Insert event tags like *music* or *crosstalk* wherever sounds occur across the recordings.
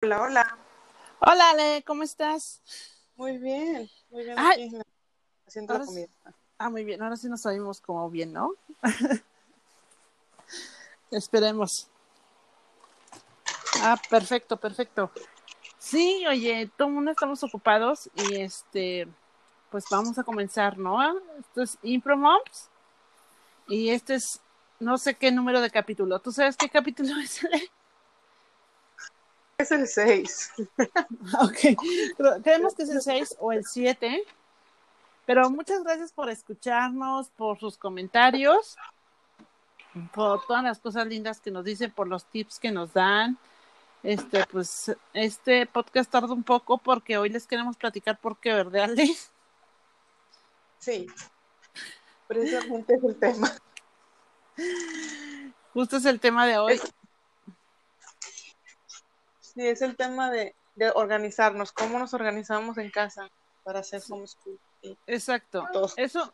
Hola, hola. Hola, Ale, ¿cómo estás? Muy bien, muy bien. Ay. aquí, haciendo la comida. Ah, muy bien, ahora sí nos oímos como bien, ¿no? *laughs* Esperemos. Ah, perfecto, perfecto. Sí, oye, todo el mundo estamos ocupados y este, pues vamos a comenzar, ¿no? Esto es Impro Moms y este es no sé qué número de capítulo. ¿Tú sabes qué capítulo *laughs* es? Ale? Es el 6. *laughs* Ok, Pero creemos que es el 6 o el 7, pero muchas gracias por escucharnos, por sus comentarios, por todas las cosas lindas que nos dicen, por los tips que nos dan. Este, pues, este podcast tarda un poco porque hoy les queremos platicar por qué, ¿verdad, Ale? Sí. Precisamente es el tema. Justo es el tema de hoy. Es- Sí, es el tema de, de organizarnos. ¿Cómo nos organizamos en casa para hacer homeschool? Exacto. todo. Eso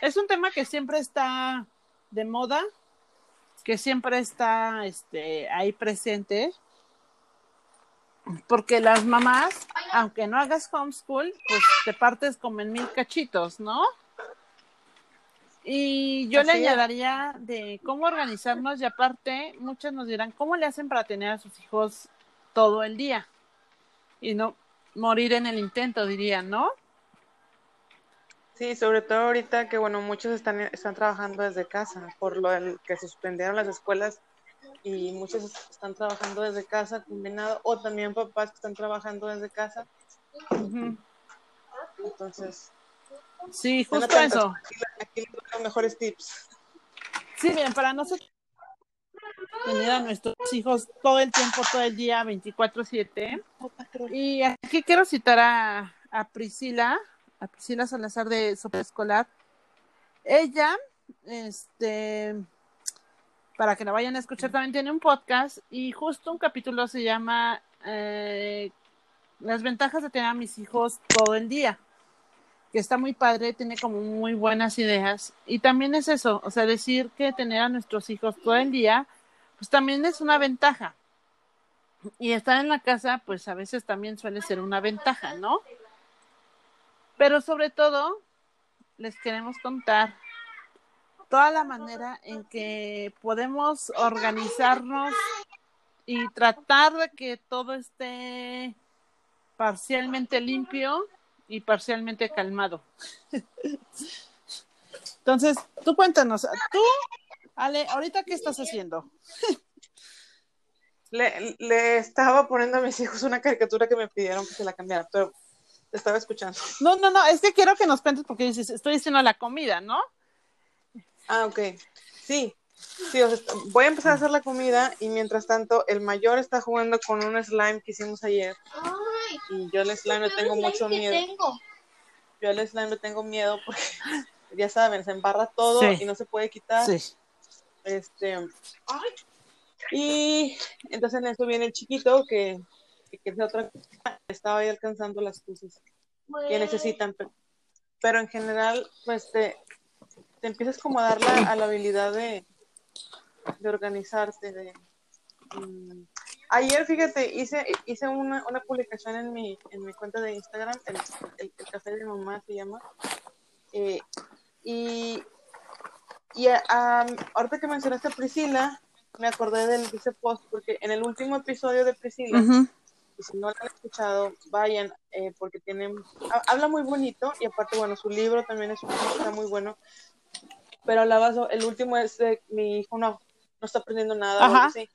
es un tema que siempre está de moda, que siempre está este, ahí presente, porque las mamás, aunque no hagas homeschool, pues te partes como en mil cachitos, ¿no? Y yo le Así añadiría de cómo organizarnos y aparte muchos nos dirán, ¿cómo le hacen para tener a sus hijos todo el día? Y no morir en el intento, dirían, ¿no? Sí, sobre todo ahorita que, bueno, muchos están, están trabajando desde casa por lo del que suspendieron las escuelas y muchos están trabajando desde casa combinado o también papás que están trabajando desde casa. Entonces, Sí, justo eso. Aquí, les mejores tips. Sí, bien, para nosotros tener a nuestros hijos todo el tiempo, todo el día, 24/7. Y aquí quiero citar a, a Priscila, a Priscila Salazar de Escolar. Ella, este, para que la vayan a escuchar, también tiene un podcast y justo un capítulo se llama eh, Las ventajas de tener a mis hijos todo el día que está muy padre, tiene como muy buenas ideas. Y también es eso, o sea, decir que tener a nuestros hijos todo el día, pues también es una ventaja. Y estar en la casa, pues a veces también suele ser una ventaja, ¿no? Pero sobre todo, les queremos contar toda la manera en que podemos organizarnos y tratar de que todo esté parcialmente limpio y parcialmente calmado. *laughs* Entonces, tú cuéntanos, tú, Ale, ahorita qué estás haciendo? Le, le estaba poniendo a mis hijos una caricatura que me pidieron que se la cambiara, pero te estaba escuchando. No, no, no, es que quiero que nos cuentes porque dices, estoy haciendo la comida, ¿no? Ah, ok. Sí, sí, o sea, voy a empezar a hacer la comida y mientras tanto el mayor está jugando con un slime que hicimos ayer Ay, y yo al slime le tengo mucho miedo. tengo. Yo al slime le tengo miedo porque *laughs* ya saben, se embarra todo Sí. y no se puede quitar. Sí. Este, y entonces en eso viene el chiquito que, que hacer otra cosa, estaba ahí alcanzando las cosas que necesitan, pero, pero en general, pues te, te empiezas como a dar la, a la habilidad de, de organizarte. De, mm. Ayer, fíjate, hice, hice una, una publicación en mi, en mi cuenta de Instagram, el, el, el café de mamá se llama, eh, y, y a- ahorita que mencionaste a Priscila, me acordé del de ese post, porque en el último episodio de Priscila, y si no lo han escuchado, vayan, eh, porque tienen, ha- habla muy bonito y aparte, bueno, su libro también es, está muy bueno, pero hablaba, el último es de mi hijo no, no está aprendiendo nada, Ajá. así.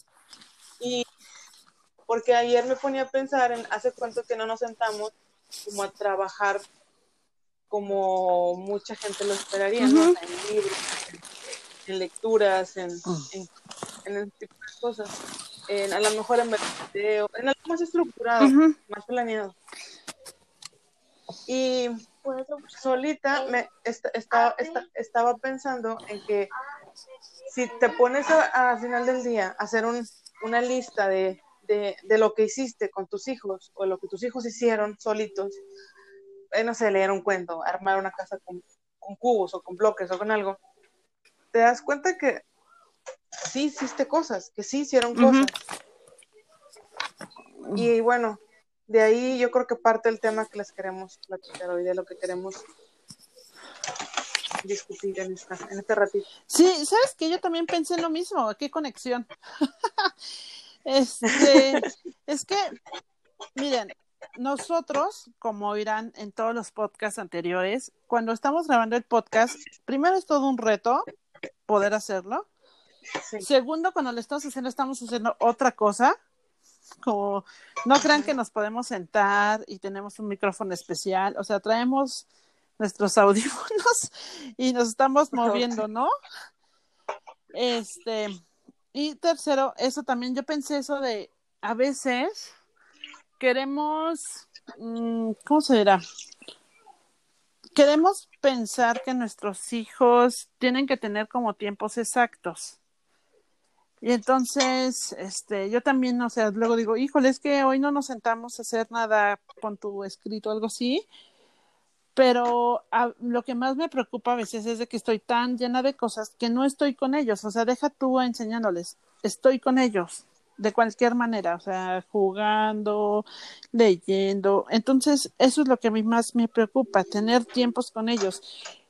Y porque ayer me ponía a pensar en hace cuánto que no nos sentamos como a trabajar como mucha gente lo esperaría, ¿no? En libros, en, lecturas, en, Mm. en, en ese tipo de cosas. En, a lo mejor en video, en algo más estructurado, más planeado. Y solita me esta- esta- esta- estaba pensando en que si te pones a- al final del día a hacer un- una lista de, de, de lo que hiciste con tus hijos o lo que tus hijos hicieron solitos, eh, no sé, leer un cuento, armar una casa con, con cubos o con bloques o con algo, te das cuenta que sí hiciste cosas, que sí hicieron cosas. Y bueno, de ahí yo creo que parte el tema que les queremos platicar hoy, de lo que queremos discutir en, esta, en este ratito. Sí, sabes que yo también pensé lo mismo, qué conexión. *laughs* este, es que, miren, nosotros, como oirán en todos los podcasts anteriores, cuando estamos grabando el podcast, primero es todo un reto poder hacerlo. Segundo, cuando lo estamos haciendo, estamos haciendo otra cosa. Como no crean que nos podemos sentar y tenemos un micrófono especial. O sea, traemos nuestros *laughs* audífonos y nos estamos moviendo, ¿no? Este, y tercero, eso también, yo pensé eso de a veces queremos, mm, ¿cómo se dirá? Queremos pensar que nuestros hijos tienen que tener como tiempos exactos. Y entonces, este, yo también, o sea, luego digo, híjole, es que hoy no nos sentamos a hacer nada con tu escrito, algo así, pero lo que más me preocupa a veces es de que estoy tan llena de cosas que no estoy con ellos, o sea, deja tú enseñándoles, estoy con ellos de cualquier manera, o sea, jugando, leyendo, entonces eso es lo que a mí más me preocupa, tener tiempos con ellos,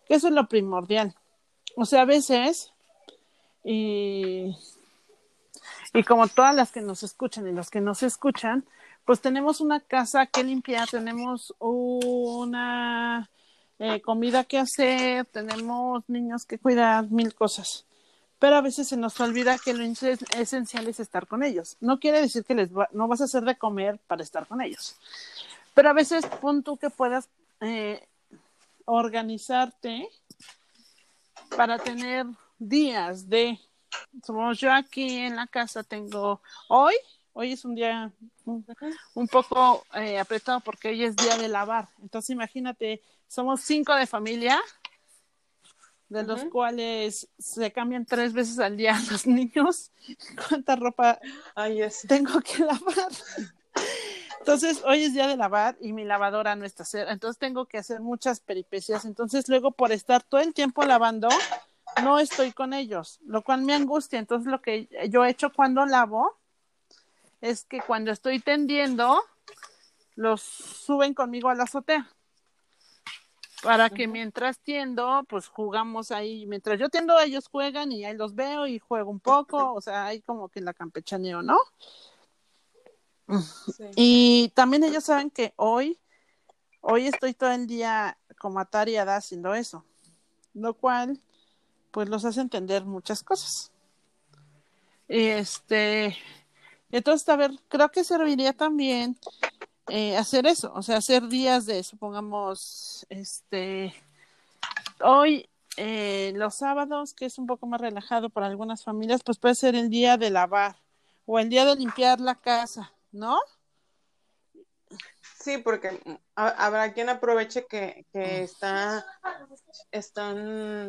que eso es lo primordial, o sea, a veces, y, y como todas las que nos escuchan y los que nos escuchan, pues tenemos una casa que limpiar, tenemos una eh, comida que hacer, tenemos niños que cuidar, mil cosas. Pero a veces se nos olvida que lo esencial es estar con ellos. No quiere decir que les no vas a hacer de comer para estar con ellos. Pero a veces pon tú que puedas eh, organizarte para tener días de, somos yo aquí en la casa tengo hoy Hoy es un día un, poco eh, apretado porque hoy es día de lavar. Entonces imagínate, somos cinco de familia, de los cuales se cambian tres veces al día *laughs* los niños. ¿Cuánta ropa tengo que lavar? Entonces, hoy es día de lavar y mi lavadora no está cerca. Entonces, tengo que hacer muchas peripecias. Entonces, luego, por estar todo el tiempo lavando, no estoy con ellos, lo cual me angustia. Entonces, lo que yo he hecho cuando lavo es que cuando estoy tendiendo, los suben conmigo a la azotea. Para que mientras tiendo, pues jugamos ahí. Mientras yo tiendo, ellos juegan y ahí los veo y juego un poco. O sea, hay como que la campechaneo, ¿no? Y también ellos saben que hoy, hoy estoy todo el día como atariada haciendo eso. Lo cual, pues los hace entender muchas cosas. Este, entonces, a ver, creo que serviría también eh, hacer eso, o sea, hacer días de, supongamos, este, hoy, eh, los sábados, que es un poco más relajado para algunas familias, pues puede ser el día de lavar o el día de limpiar la casa, ¿no? Sí, porque habrá quien aproveche que, que está, están,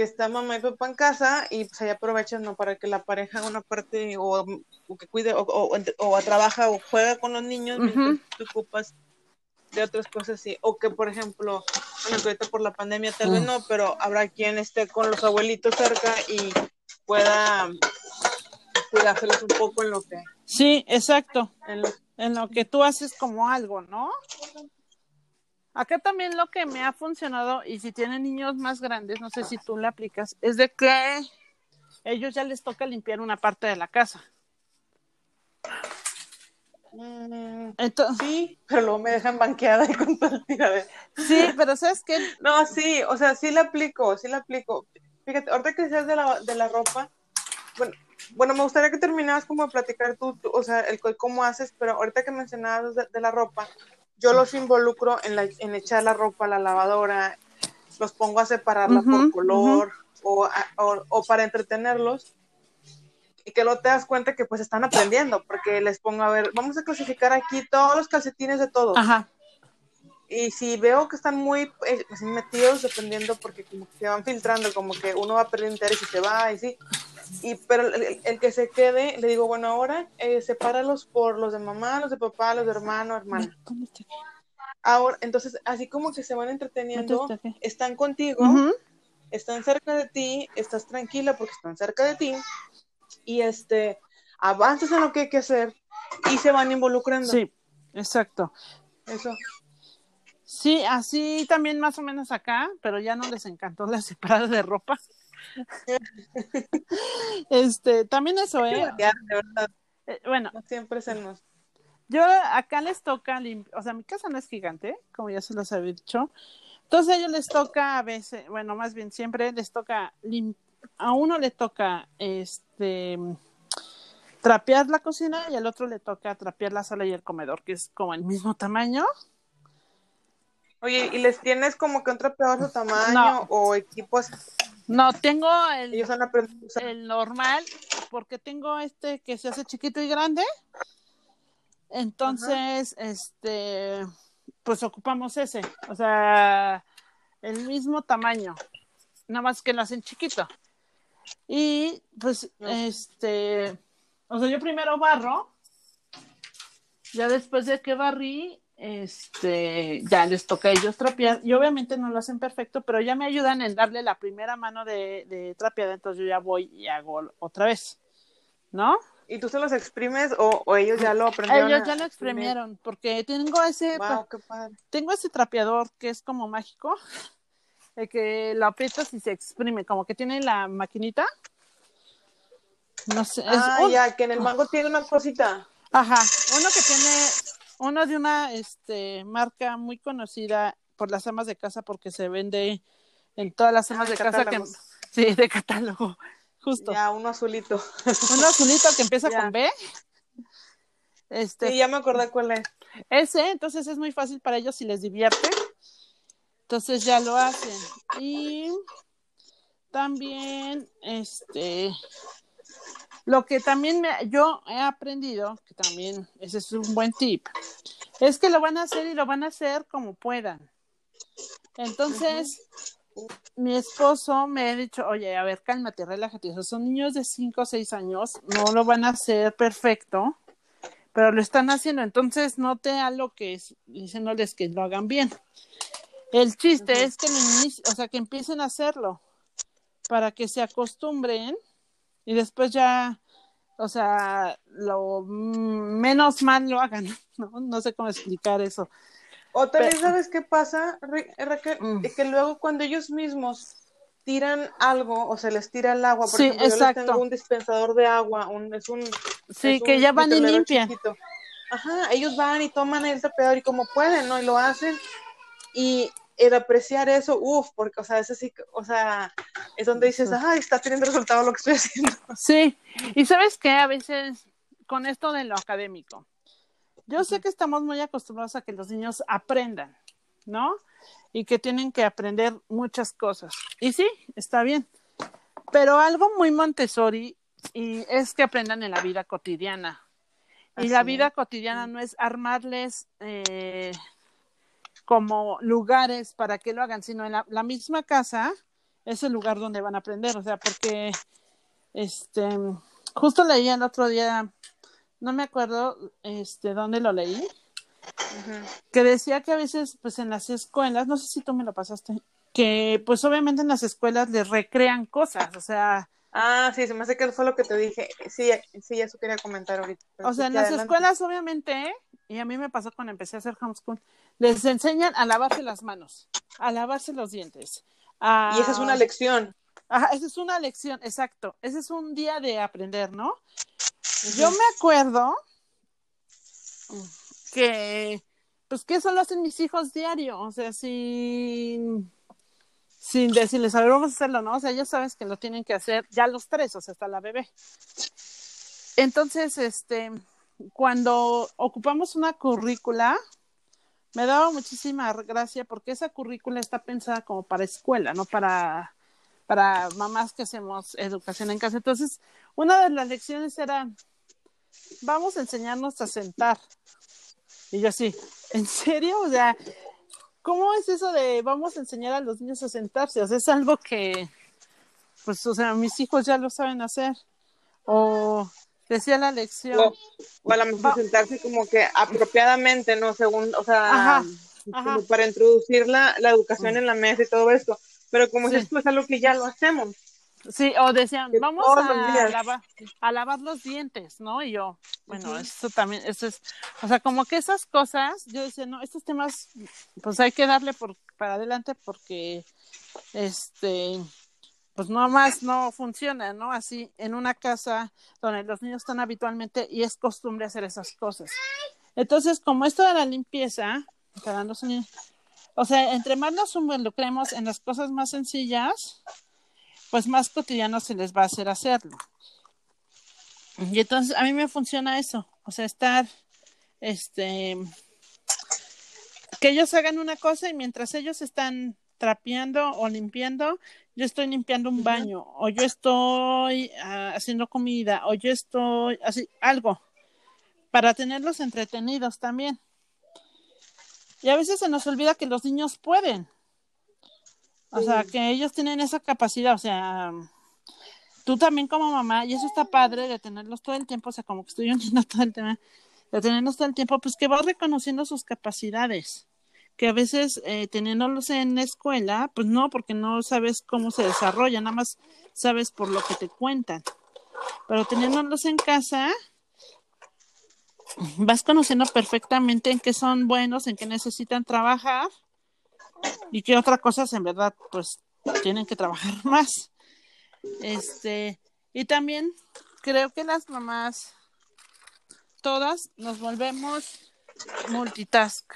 que está mamá y papá en casa y pues ahí aprovechan ¿no? para que la pareja una parte o, que cuide o, o, trabaja o juega con los niños mientras te ocupas de otras cosas sí. O que por ejemplo bueno ahorita por la pandemia tal vez no pero habrá quien esté con los abuelitos cerca y pueda cuidárselos un poco en lo que sí exacto. en lo, en lo que tú haces como algo no Acá también lo que me ha funcionado, y si tienen niños más grandes, no sé si tú le aplicas, es de que ellos ya les toca limpiar una parte de la casa. Mm, sí, pero luego me dejan banqueada y con todo el. Sí, pero ¿sabes qué? No, sí, o sea, sí le aplico, sí le aplico. Fíjate, ahorita que decías de la, de la ropa, bueno, bueno, me gustaría que terminaras como de platicar tú, o sea, el cómo haces, pero ahorita que mencionabas de la ropa, yo los involucro en, la, en echar la ropa a la lavadora, los pongo a separarla por color o, o, para entretenerlos y que luego te das cuenta que pues están aprendiendo porque les pongo a ver, vamos a clasificar aquí todos los calcetines de todos. Ajá. Y si veo que están muy eh, metidos, dependiendo, porque como que se van filtrando, como que uno va a perder interés y se va, y sí. Y, pero el, que se quede, le digo, bueno, ahora eh, sepáralos por los de mamá, los de papá, los de hermano, hermana. Ahora, entonces, así como que se van entreteniendo, están contigo, están cerca de ti, estás tranquila porque están cerca de ti, y este, avanzas en lo que hay que hacer, y se van involucrando. Sí, exacto. Eso. Sí, así también más o menos acá, pero ya no les encantó la *laughs* separada de ropa. Este, también eso, ¿eh? Ya, de verdad, Eh, Bueno, no siempre se nos... yo acá les toca, lim- o sea, mi casa no es gigante, como ya se los había dicho. Entonces a ellos les toca a veces, bueno, más bien siempre les toca, lim- a uno le toca, este, trapear la cocina y al otro le toca trapear la sala y el comedor, que es como el mismo tamaño. Oye, ¿y les tienes como que un trapeador de su tamaño No. o equipos? No, tengo el, Ellos han aprendido a usar. el normal, porque tengo este que se hace chiquito y grande. Entonces, este, pues ocupamos ese, o sea, el mismo tamaño, nada más que lo hacen chiquito. Y pues, este, o sea, yo primero barro, ya después de que barrí, este, ya les toca a ellos trapear, y obviamente no lo hacen perfecto, pero ya me ayudan en darle la primera mano de, de trapeada, entonces yo ya voy y hago otra vez, ¿no? ¿Y tú se los exprimes o, o ellos ya lo aprendieron? Ellos ya lo exprimir? exprimieron, porque tengo ese, Wow, qué padre. tengo ese trapeador que es como mágico, *laughs* el que lo aprietas y se exprime, como que tiene la maquinita. No sé, es Ah, ya, que en el mango tiene una cosita. Ajá, uno que tiene, uno de una este, marca muy conocida por las amas de casa porque se vende en todas las amas Ah, de casa que sí, de catálogo, justo. Ya, uno azulito. Uno azulito que empieza *laughs* Ya. con B. Este, Sí, ya me acordé cuál es. ese, entonces es muy fácil para ellos si les divierte. Entonces ya lo hacen. Y también, este, lo que también me- yo he aprendido, que también ese es un buen tip, es que lo van a hacer y lo van a hacer como puedan. Entonces, mi esposo me ha dicho, oye, a ver, cálmate, relájate. Sea, son niños de 5 o 6 años, no lo van a hacer perfecto, pero lo están haciendo. Entonces, note a lo que es, diciéndoles que lo hagan bien. El chiste es que, o sea, que empiecen a hacerlo para que se acostumbren y después ya, o sea, lo menos mal lo hagan, *laughs* ¿no? No sé cómo explicar eso. O también, Pero- ¿sabes qué pasa, Ra- Raquel? Mm. Que luego cuando ellos mismos tiran algo o se les tira el agua, por Sí, ejemplo, yo les tengo un dispensador de agua, un, es un... Sí, es que un ya van y limpian. chiquito. Ajá, ellos van y toman el trapeador y como pueden, ¿no? Y lo hacen. Y el apreciar eso, uff, porque, o sea, eso sí, o sea, es donde dices, ay, está teniendo resultado lo que estoy haciendo. *laughs* Sí, y sabes que a veces con esto de lo académico, yo sé que estamos muy acostumbrados a que los niños aprendan, ¿no? Y que tienen que aprender muchas cosas. Y sí, está bien. Pero algo muy Montessori y es que aprendan en la vida cotidiana. Y la vida es. cotidiana no es armarles eh, como lugares para que lo hagan, sino en la, la misma casa es el lugar donde van a aprender. O sea, porque este justo leí el otro día, no me acuerdo este dónde lo leí, que decía que a veces, pues en las escuelas, no sé si tú me lo pasaste, que pues obviamente en las escuelas les recrean cosas, o sea, Ah, sí, se me hace que fue lo que te dije. Sí, sí, eso quería comentar ahorita. o sea, en las adelante. escuelas obviamente, y a mí me pasó cuando empecé a hacer homeschool, les enseñan a lavarse las manos, a lavarse los dientes. a- Y esa es una lección. Ajá, esa es una lección, exacto. Ese es un día de aprender, ¿no? Yo me acuerdo que, pues que eso lo hacen mis hijos diario, o sea, sin, sin decirles, a ver, vamos a hacerlo, ¿no? O sea, ellos sabes que lo tienen que hacer ya los tres, o sea, hasta la bebé. Entonces, este, cuando ocupamos una currícula, me daba muchísima gracia porque esa currícula está pensada como para escuela, no para, para mamás que hacemos educación en casa. Entonces, una de las lecciones era, vamos a enseñarnos a sentar. Y yo así, ¿en serio? O sea, ¿cómo es eso de vamos a enseñar a los niños a sentarse? O sea, es algo que, pues, o sea, mis hijos ya lo saben hacer. O decía la lección. O, o a lo mejor Va- sentarse como que apropiadamente, ¿no? Según, o sea, Ajá, como ajá. para introducir la, la educación en la mesa y todo esto. Pero como Sí. es algo que ya lo hacemos. Sí, o decían, vamos a lavar, a lavar los dientes, ¿no? Y yo, bueno, eso también, eso es, o sea, como que esas cosas, yo decía, no, estos temas, pues hay que darle por, para adelante porque, este, pues no más no funciona, ¿no? Así, en una casa donde los niños están habitualmente y es costumbre hacer esas cosas. Entonces, como esto de la limpieza, para los niños, o sea, entre más nos involucremos en las cosas más sencillas, pues más cotidiano se les va a hacer hacerlo. Y entonces a mí me funciona eso, o sea, estar, este, que ellos hagan una cosa y mientras ellos están trapeando o limpiando, yo estoy limpiando un baño, o yo estoy ah, haciendo comida, o yo estoy así, algo, para tenerlos entretenidos también. Y a veces se nos olvida que los niños pueden. O sea, que ellos tienen esa capacidad, o sea, tú también como mamá, y eso está padre de tenerlos todo el tiempo, o sea, como que estoy *laughs* uniendo todo el tema, de tenerlos todo el tiempo, pues que vas reconociendo sus capacidades, que a veces eh, teniéndolos en la escuela, pues no, porque no sabes cómo se desarrolla, nada más sabes por lo que te cuentan, pero teniéndolos en casa, vas conociendo perfectamente en qué son buenos, en qué necesitan trabajar y qué otras cosas en verdad pues tienen que trabajar *laughs* más. Este, y también creo que las mamás todas nos volvemos multitask.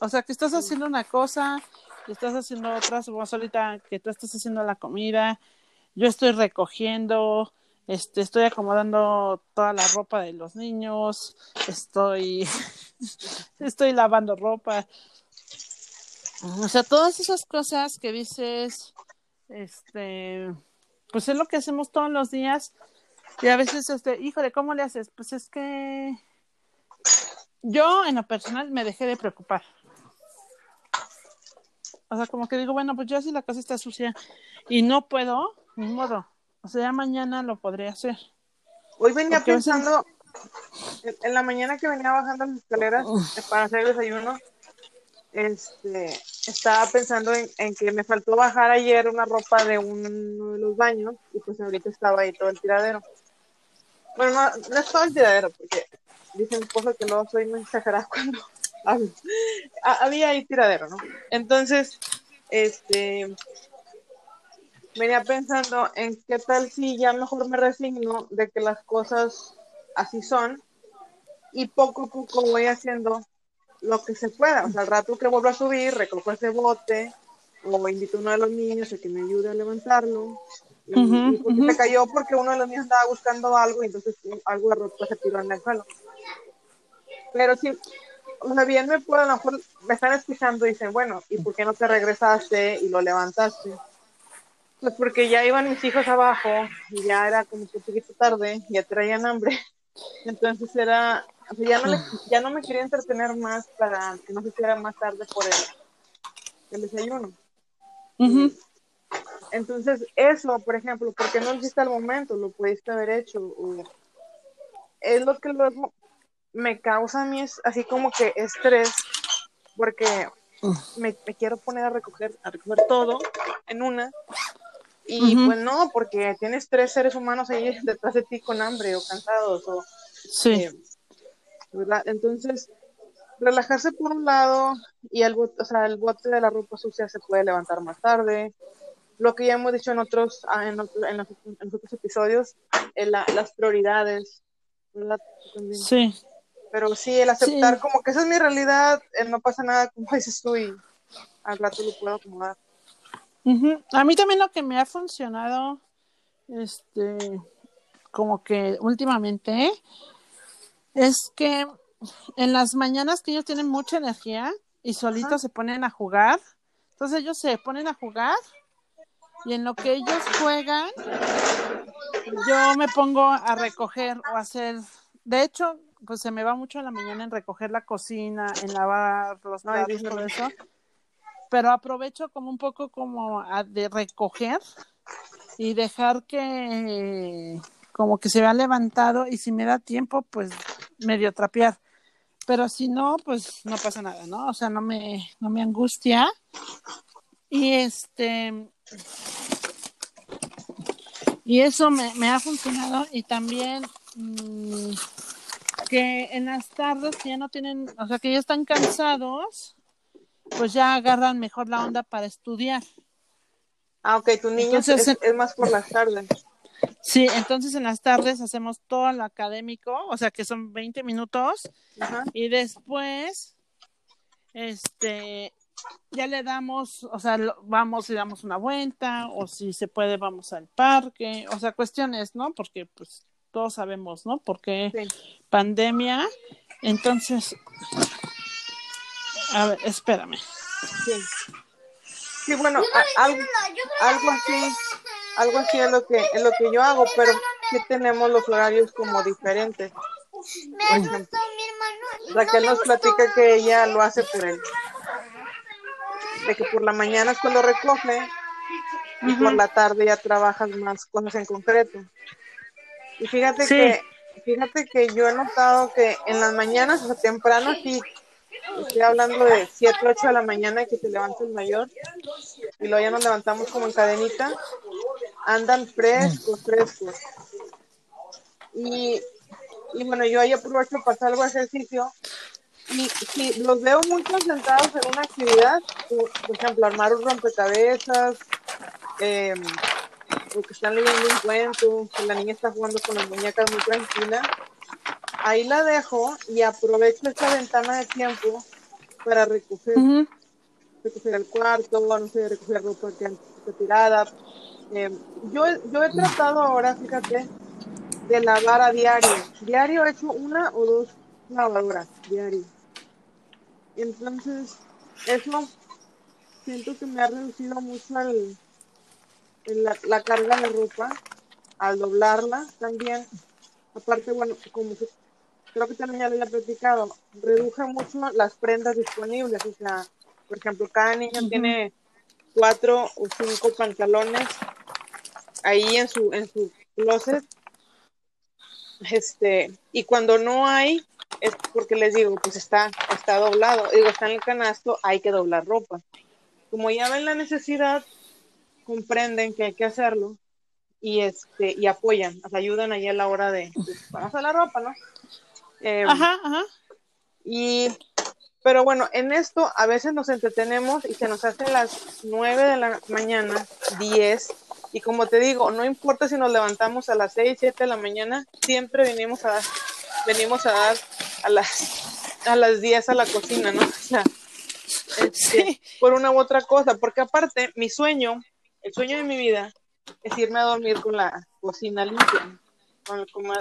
O sea, que estás haciendo una cosa, y estás haciendo otras, vos ahorita que tú estás haciendo la comida, yo estoy recogiendo, este, estoy acomodando toda la ropa de los niños, estoy, *laughs* estoy lavando ropa. O sea, todas esas cosas que dices, este, pues es lo que hacemos todos los días. Y a veces, este, híjole, ¿cómo le haces? Pues es que yo en lo personal me dejé de preocupar. O sea, como que digo, bueno, pues ya si la casa está sucia y no puedo, ni modo. O sea, ya mañana lo podré hacer. Hoy venía Porque a veces- pensando, en, la mañana que venía bajando las escaleras eh, para hacer el desayuno, este, estaba pensando en, en que me faltó bajar ayer una ropa de uno de los baños y pues ahorita estaba ahí todo el tiradero. Bueno, no, no es todo el tiradero, porque dice mi esposo que luego soy muy exagerada *laughs* cuando hablo. Ha- Había ahí tiradero, ¿no? Entonces, este, venía pensando en qué tal si ya mejor me resigno de que las cosas así son y poco a poco voy haciendo lo que se pueda. O sea, al rato que vuelvo a subir, recojo ese bote o invito a uno de los niños a que me ayude a levantarlo. Y, Ujú, y porque ujú. se cayó porque uno de los niños estaba buscando algo y entonces algo de ropa se tiró en el suelo. Pero sí, o sea, bien me puedo, a lo mejor me están escuchando y dicen, bueno, ¿y por qué no te regresaste y lo levantaste? Pues porque ya iban mis hijos abajo y ya era como que un poquito tarde, ya traían hambre. *laughs* Entonces era, o sea, ya no, le- ya no me quería entretener más para que no se hiciera más tarde por el, el desayuno. Entonces, eso, por ejemplo, ¿por qué no lo hiciste al momento? Lo pudiste haber hecho. o- es lo que luego me causa a mí, es así como que estrés, porque me, me quiero poner a recoger, a recoger todo en una. Y pues no, porque tienes tres seres humanos ahí *laughs* detrás de ti con hambre o cansados o Sí. eh, ¿verdad? Entonces, relajarse por un lado y el bote, o sea, el bote de la ropa sucia se puede levantar más tarde. Lo que ya hemos dicho en otros, ah, en, otro- en los, en los otros episodios, eh, la- las prioridades. Sí. Pero sí, el aceptar Sí. como que esa es mi realidad, eh, no pasa nada, como dices tú, y al rato lo puedo acomodar. A mí también lo que me ha funcionado, este, como que últimamente, es que en las mañanas que ellos tienen mucha energía y solitos Ajá. se ponen a jugar, entonces ellos se ponen a jugar y en lo que ellos juegan, yo me pongo a recoger o hacer, de hecho, pues se me va mucho en la mañana en recoger la cocina, en lavar los platos, todo eso, pero aprovecho como un poco como a- de recoger y dejar que como que se vea levantado y si me da tiempo, pues medio trapear. Pero si no, pues no pasa nada, ¿no? O sea, no me, no me angustia. Y este, Y eso me, me ha funcionado y también mm, que en las tardes que ya no tienen, o sea, que ya están cansados, pues ya agarran mejor la onda para estudiar. Ah, ok, tu niño Entonces, es, es más por las tardes. Sí, entonces en las tardes hacemos todo lo académico, o sea que son 20 minutos Ajá. y después, este, ya le damos, o sea, lo- vamos y damos una vuelta, o si se puede vamos al parque, o sea, cuestiones, ¿no? Porque pues todos sabemos, ¿no? Porque Sí. pandemia, entonces, a ver, espérame. Sí. Sí, bueno, a- algo, algo así, algo así es lo que es lo que yo hago, pero sí tenemos los horarios como diferentes. Por ejemplo, Raquel nos platica que ella lo hace por él. De que por la mañana es cuando recoge y por la tarde ya trabajas más cosas en concreto. Y fíjate Sí. que fíjate que yo he notado que en las mañanas, o sea, temprano sí, estoy hablando de 7, 8 de la mañana que te levantas mayor y luego ya nos levantamos como en cadenita, andan frescos, frescos. Y, y bueno, yo ahí aprovecho para hacer algo de ejercicio. Y si los veo muy concentrados en una actividad, por, ejemplo, armar un rompecabezas, eh, o que están leyendo un cuento, que la niña está jugando con las muñecas muy tranquila, ahí la dejo y aprovecho esta ventana de tiempo para recoger, recoger el cuarto, no sé, recoger ropa que está tirada. Eh, yo, yo he tratado ahora, fíjate, de lavar a diario. Diario he hecho una o dos lavadoras, diario. Entonces, eso siento que me ha reducido mucho el, el- la, la carga de ropa al doblarla también. Aparte, bueno, como creo que también ya lo había platicado, reduje mucho las prendas disponibles. O sea, por ejemplo, cada niño tiene cuatro o cinco pantalones ahí en su, en su closet. Este, y cuando no hay, es porque les digo, pues está, está doblado. Digo, está en el canasto, hay que doblar ropa. Como ya ven la necesidad, comprenden que hay que hacerlo y este, y apoyan, o sea, ayudan ahí a la hora de, pues, vamos a la ropa, ¿no? Eh, Ajá, ajá. y, pero bueno, en esto a veces nos entretenemos y se nos hacen las 9 de la mañana, 10, y como te digo, no importa si nos levantamos a las 6, 7 de la mañana, siempre venimos a dar, venimos a dar a las, a las 10 a la cocina, ¿no? *laughs* O sea, este, Sí. por una u otra cosa, porque aparte, mi sueño, el sueño de mi vida, es irme a dormir con la cocina limpia, con el coma-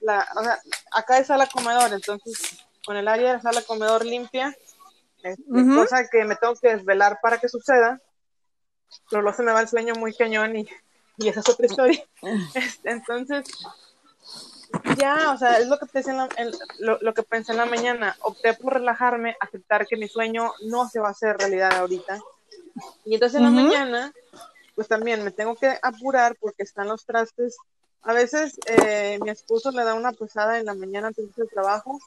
la, o sea, acá es sala comedor, entonces con el área de sala comedor limpia, este, Ujú. cosa que me tengo que desvelar para que suceda, pero luego se me va el sueño muy cañón y, y esa es otra historia. *laughs* Este, entonces, ya, o sea, es lo que pensé en la, en- lo, lo que pensé en la mañana. Opté por relajarme, aceptar que mi sueño no se va a hacer realidad ahorita. Y entonces en la mañana, pues también me tengo que apurar porque están los trastes. A veces eh, mi esposo le da una pesada en la mañana antes del trabajo.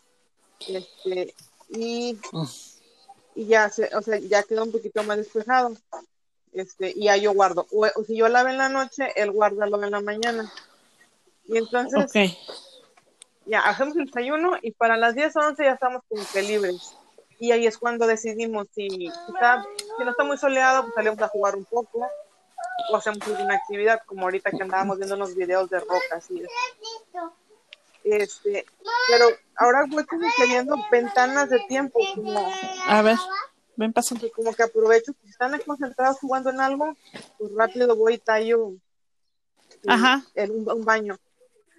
Este, y, y ya, se, o sea, ya queda un poquito más despejado. Este, y ya yo guardo. O, o si yo lavo en la noche, él guarda lo en la mañana. Y entonces ya hacemos el desayuno y para las 10 o 11 ya estamos como que libres. Y ahí es cuando decidimos si, si está, si no está muy soleado, pues salimos a jugar un poco o hacemos alguna actividad, como ahorita que andábamos viendo unos videos de rocas y. Este, pero ahora voy como que viendo ventanas de tiempo, como, A ver, ven pasando. como que aprovecho, si están concentrados jugando en algo, pues rápido voy y tallo eh, Ajá. un, un baño.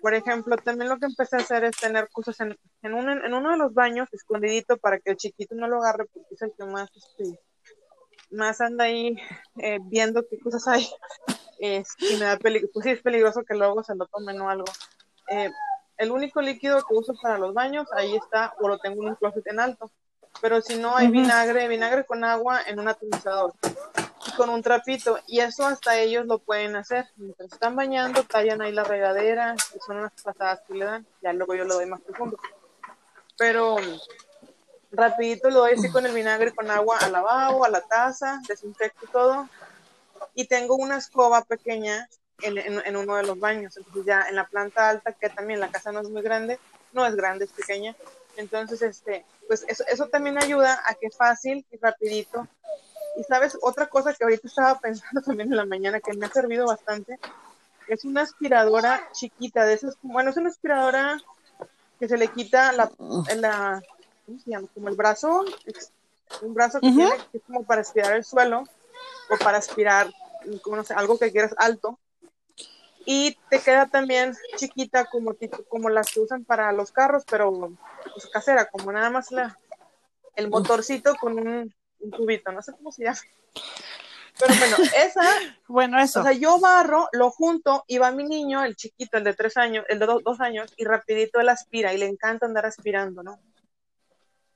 Por ejemplo, también lo que empecé a hacer es tener cosas en, en, un, en uno de los baños, escondidito, para que el chiquito no lo agarre, porque es el que más, este, más anda ahí eh, viendo qué cosas hay. Eh, y me da peligro, pues sí es peligroso que luego se lo tomen o algo. Eh, el único líquido que uso para los baños, ahí está, o lo tengo en un closet en alto. Pero si no, hay Ujú. vinagre, vinagre con agua en un atomizador y con un trapito. Y eso hasta ellos lo pueden hacer. Mientras están bañando, tallan ahí la regadera, que son unas pasadas que le dan. Ya luego yo lo doy más profundo. Pero rapidito lo doy así con el vinagre con agua al lavabo, a la taza, desinfecto todo. Y tengo una escoba pequeña en, en, uno de los baños. Entonces ya en la planta alta, que también la casa no es muy grande, no es grande, es pequeña. Entonces, este, pues eso, eso también ayuda a que fácil y rapidito. Y sabes, otra cosa que ahorita estaba pensando *laughs* también en la mañana que me ha servido bastante, es una aspiradora chiquita, de esas, bueno, es una aspiradora que se le quita la, la ¿cómo se llama? Como el brazo, un brazo que tiene que es como para aspirar el suelo o para aspirar, como no sé, algo que quieras alto. Y te queda también chiquita como, como las que usan para los carros, pero pues, casera, como nada más la, el motorcito con un, un tubito, no sé cómo se llama. Pero bueno, esa. *laughs* bueno, eso. O sea, yo barro, lo junto y va mi niño, el chiquito, el de tres años, el de dos años, y rapidito él aspira y le encanta andar aspirando, ¿no?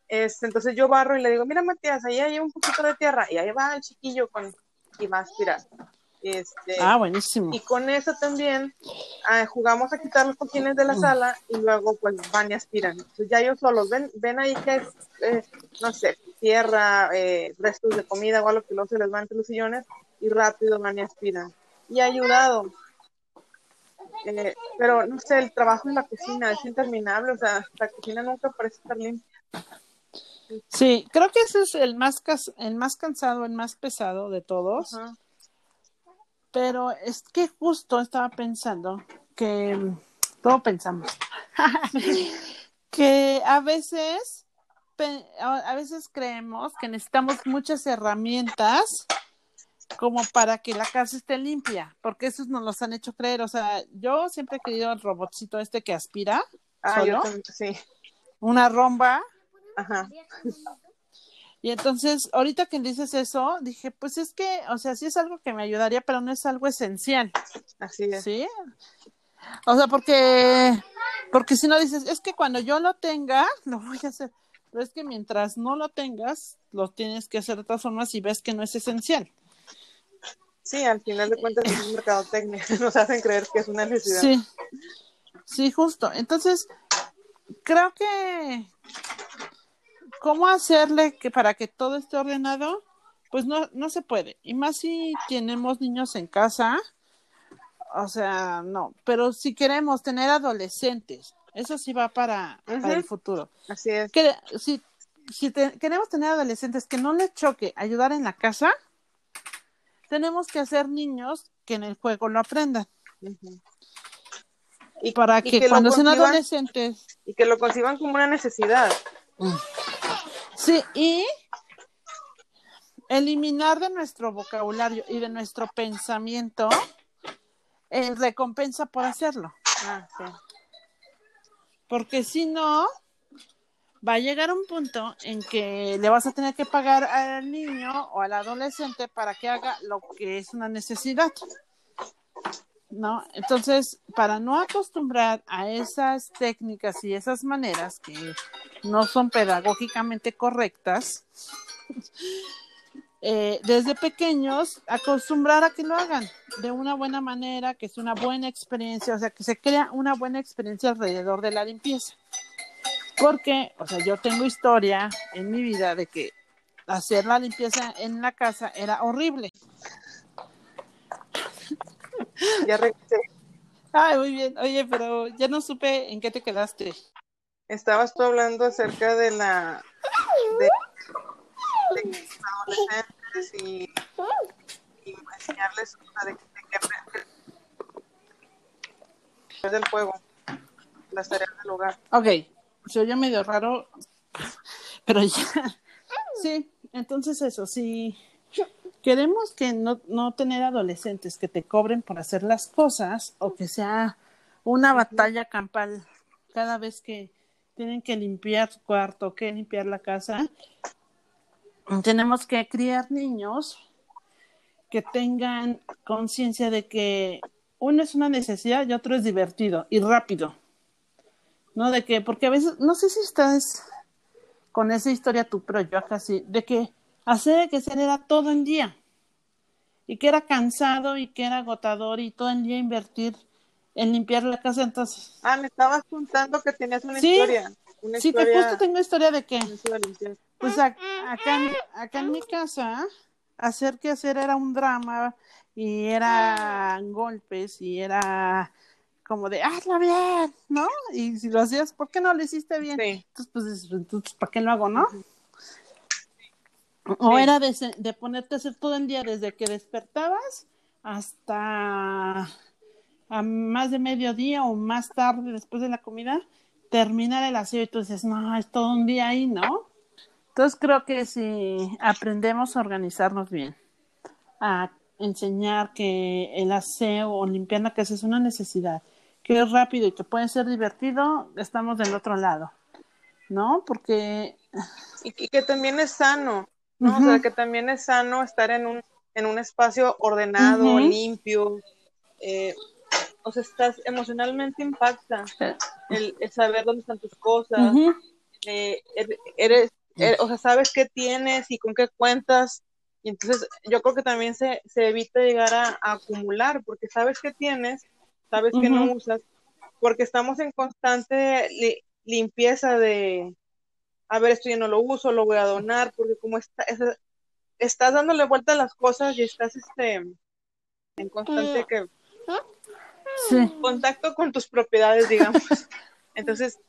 Este, entonces yo barro y le digo, mira Matías, ahí hay un poquito de tierra, y ahí va el chiquillo con, y va a aspirar. Este, ah, buenísimo. Y con eso también ah, jugamos a quitar los cojines de la sala y luego pues van y aspiran. Entonces ya ellos solos ven, ven ahí que es, eh, no sé, tierra, eh, restos de comida o algo que no se les va entre los sillones y rápido van y aspiran. Y ha ayudado. Eh, pero no sé, el trabajo en la cocina es interminable, o sea, la cocina nunca parece estar limpia. Sí, creo que ese es el más, el más cansado, el más pesado de todos. Pero es que justo estaba pensando que, todo pensamos, *laughs* que a veces, a veces creemos que necesitamos muchas herramientas como para que la casa esté limpia, porque esos nos los han hecho creer. O sea, yo siempre he querido el robotcito este que aspira. Ah, solo, sí. Una romba Ajá. Y entonces, ahorita que dices eso, dije, pues es que, o sea, sí es algo que me ayudaría, pero no es algo esencial. Así es. ¿Sí? O sea, porque, porque si no dices, es que cuando yo lo tenga, *laughs* lo voy a hacer. Pero es que mientras no lo tengas, lo tienes que hacer de todas formas y ves que no es esencial. Sí, al final de cuentas es un mercado técnico, *laughs* nos hacen creer que es una necesidad. Sí, sí, justo. Entonces, creo que, ¿Cómo hacerle que para que todo esté ordenado? Pues no, no se puede. Y más si tenemos niños en casa, o sea, no. Pero si queremos tener adolescentes, eso sí va para, el futuro. Así es. Que, si si queremos tener adolescentes que no les choque ayudar en la casa, tenemos que hacer niños que en el juego lo aprendan. Y para que, cuando sean adolescentes. Y que lo conciban como una necesidad. Mm. Sí, y eliminar de nuestro vocabulario y de nuestro pensamiento el recompensa por hacerlo. Ah, Porque si no, va a llegar un punto en que le vas a tener que pagar al niño o al adolescente para que haga lo que es una necesidad. ¿No? Entonces, para no acostumbrar a esas técnicas y esas maneras que no son pedagógicamente correctas, *laughs* eh, desde pequeños acostumbrar a que lo hagan de una buena manera, que es una buena experiencia, o sea, que se crea una buena experiencia alrededor de la limpieza. Porque, o sea, yo tengo historia en mi vida de que hacer la limpieza en la casa era horrible. *laughs* Ya regresé. Ay, muy bien. Oye, pero ya no supe en qué te quedaste. Estabas tú hablando acerca de la de, de adolescentes y, y enseñarles de, de que del juego, las tareas del hogar. Ok, se oye medio raro, pero ya. Sí, entonces eso, sí. Queremos que no, no tener adolescentes que te cobren por hacer las cosas o que sea una batalla campal cada vez que tienen que limpiar su cuarto, que limpiar la casa. Tenemos que criar niños que tengan conciencia de que uno es una necesidad y otro es divertido y rápido. ¿No? De que, porque a veces, no sé si estás con esa historia tú, pero yo acá sí, de que hacer que ser era todo el día y que era cansado y que era agotador y todo el día invertir en limpiar la casa, entonces. Ah, me estabas contando que tenías una historia. sí, te justo tengo historia de que. Pues acá, acá en mi casa, hacer que hacer era un drama, y eran golpes y era como de hazlo bien, ¿no? Y si lo hacías, ¿por qué no lo hiciste bien? Entonces, pues, entonces, ¿para qué lo hago, no? O era de, de ponerte a hacer todo el día desde que despertabas hasta a más de mediodía o más tarde después de la comida, terminar el aseo y tú dices, no, es todo un día ahí, ¿no? Entonces creo que si aprendemos a organizarnos bien, a enseñar que el aseo o limpiar la casa es una necesidad, que es rápido y que puede ser divertido, estamos del otro lado, ¿no? Porque... Y, que también es sano, ¿no? O sea, que también es sano estar en un, en un espacio ordenado, limpio, eh, o sea, estás emocionalmente impacta. El, saber dónde están tus cosas, eh, er, eres, er, o sea, sabes qué tienes y con qué cuentas, y entonces yo creo que también se, se evita llegar a, acumular, porque sabes qué tienes, sabes que no usas, porque estamos en constante limpieza de, a ver, esto ya no lo uso, lo voy a donar, porque como está, estás dándole vuelta a las cosas y estás este, en constante que contacto con tus propiedades, digamos. *laughs* Entonces,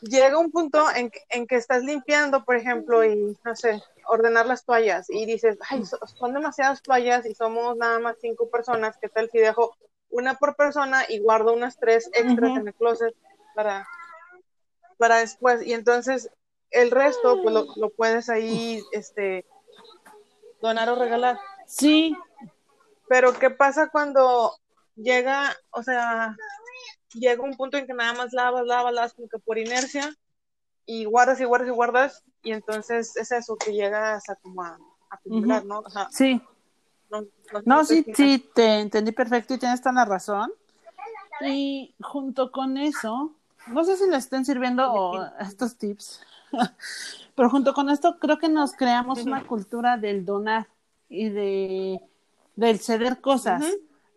llega un punto en, en, que estás limpiando, por ejemplo, y no sé, ordenar las toallas y dices, ay, son demasiadas toallas y somos nada más cinco personas, ¿qué tal si dejo una por persona y guardo unas tres extras en el closet para, para después? Y entonces el resto, pues lo, lo puedes ahí, este, donar o regalar. Sí, pero ¿qué pasa cuando llega, o sea, llega un punto en que nada más lavas, lavas, lavas como que por inercia y guardas y guardas y guardas y entonces es eso que llegas a como a, acumular, ¿no? sí. No, sí, sí, te entendí perfecto y tienes toda la razón. Y junto con eso, no sé si le estén sirviendo estos tips, *laughs* pero junto con esto creo que nos creamos una cultura del donar y de del ceder cosas,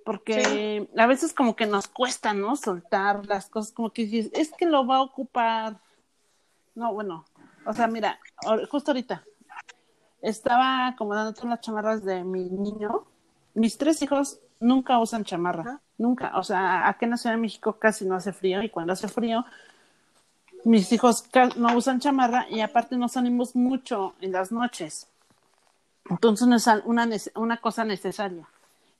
porque a veces como que nos cuesta, ¿no? Soltar las cosas, como que dices, es que lo va a ocupar. No, bueno, o sea, mira, justo ahorita estaba acomodando todas las chamarras de mi niño. Mis tres hijos nunca usan chamarra, nunca. O sea, aquí en la Ciudad de México casi no hace frío y cuando hace frío, mis hijos no usan chamarra y aparte no salimos mucho en las noches. Entonces no es una, una cosa necesaria.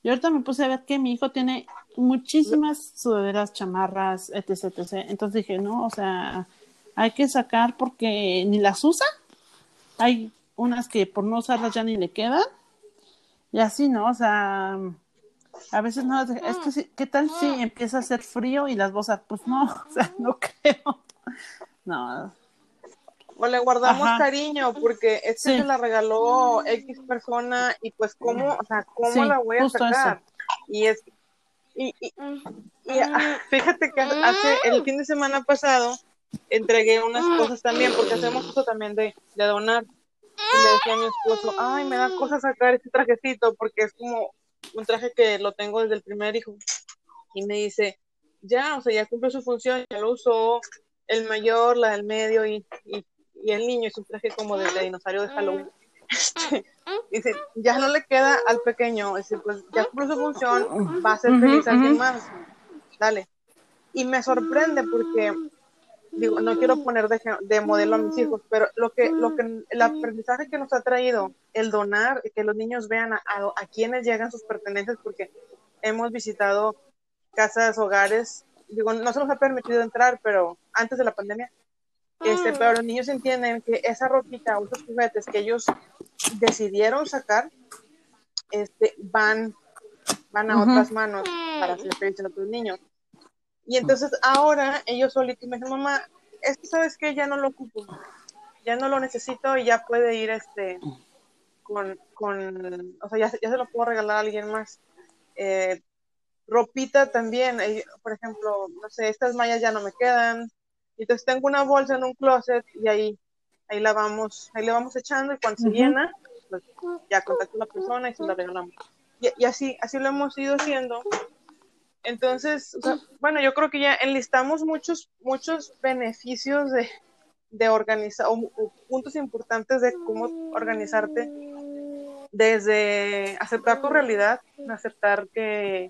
Y ahorita me puse a ver que mi hijo tiene muchísimas sudaderas, chamarras, etc, etc. Entonces dije, no, o sea, hay que sacar porque ni las usa. Hay unas que por no usarlas ya ni le quedan. Y así, ¿no? O sea, a veces no, es que ¿qué tal si empieza a hacer frío y las bolsas? Pues no, *laughs* o sea, no creo. No, o le guardamos cariño porque este se la regaló X persona y pues cómo, o sea, cómo la voy a sacar. Y es y, y, ah, fíjate que hace el fin de semana pasado entregué unas cosas también porque hacemos eso también de, de donar. Y le decía a mi esposo, ay, me da cosa sacar este trajecito porque es como un traje que lo tengo desde el primer hijo. Y me dice, ya, o sea, ya cumple su función, ya lo usó el mayor, la del medio y, y y el niño es un traje como de, dinosaurio de Halloween. *laughs* Este, dice, ya no le queda al pequeño, dice, pues ya cumplió su función, va a ser feliz alguien más, dale. Y me sorprende porque, digo, no quiero poner de, modelo a mis hijos, pero lo que, lo que, el aprendizaje que nos ha traído el donar, que los niños vean a, a quienes llegan sus pertenencias, porque hemos visitado casas, hogares, digo, no se nos ha permitido entrar, pero antes de la pandemia, este, pero los niños entienden que esa ropita o esos juguetes que ellos decidieron sacar, este, van, van a otras manos para hacer felices a otros niños. Y entonces ahora ellos solitos me dicen, mamá, esto sabes que ya no lo ocupo, ya no lo necesito y ya puede ir este con, con o sea, ya, ya se lo puedo regalar a alguien más. Eh, ropita también, eh, por ejemplo, no sé, estas mallas ya no me quedan, entonces tengo una bolsa en un closet y ahí, ahí la vamos, ahí le vamos echando y cuando se llena, pues ya contacto a la persona y se la regalamos. Y, y, así, así lo hemos ido haciendo. Entonces, bueno, yo creo que ya enlistamos muchos, muchos beneficios de, de organizar, o, puntos importantes de cómo organizarte. desde aceptar tu realidad, aceptar que,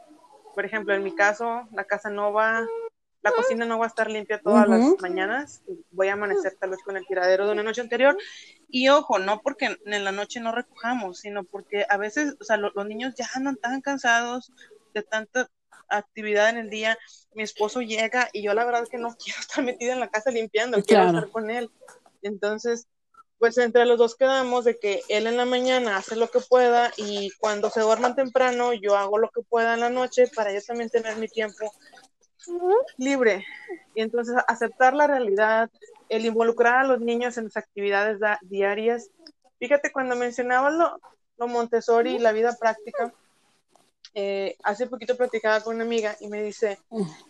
por ejemplo, en mi caso, la casa no va, la cocina no va a estar limpia todas las mañanas, voy a amanecer tal vez con el tiradero de una noche anterior. Y ojo, no porque en la noche no recojamos, sino porque a veces, o sea, los niños ya andan tan cansados de tanta actividad en el día, mi esposo llega y yo la verdad es que no *laughs* quiero estar metida en la casa limpiando, quiero estar con él. Entonces, pues entre los dos quedamos de que él en la mañana hace lo que pueda y cuando se duerman temprano yo hago lo que pueda en la noche para yo también tener mi tiempo libre. Y entonces aceptar la realidad, el involucrar a los niños en las actividades diarias. Fíjate, cuando mencionabas lo, lo Montessori y la vida práctica, eh, hace poquito platicaba con una amiga y me dice,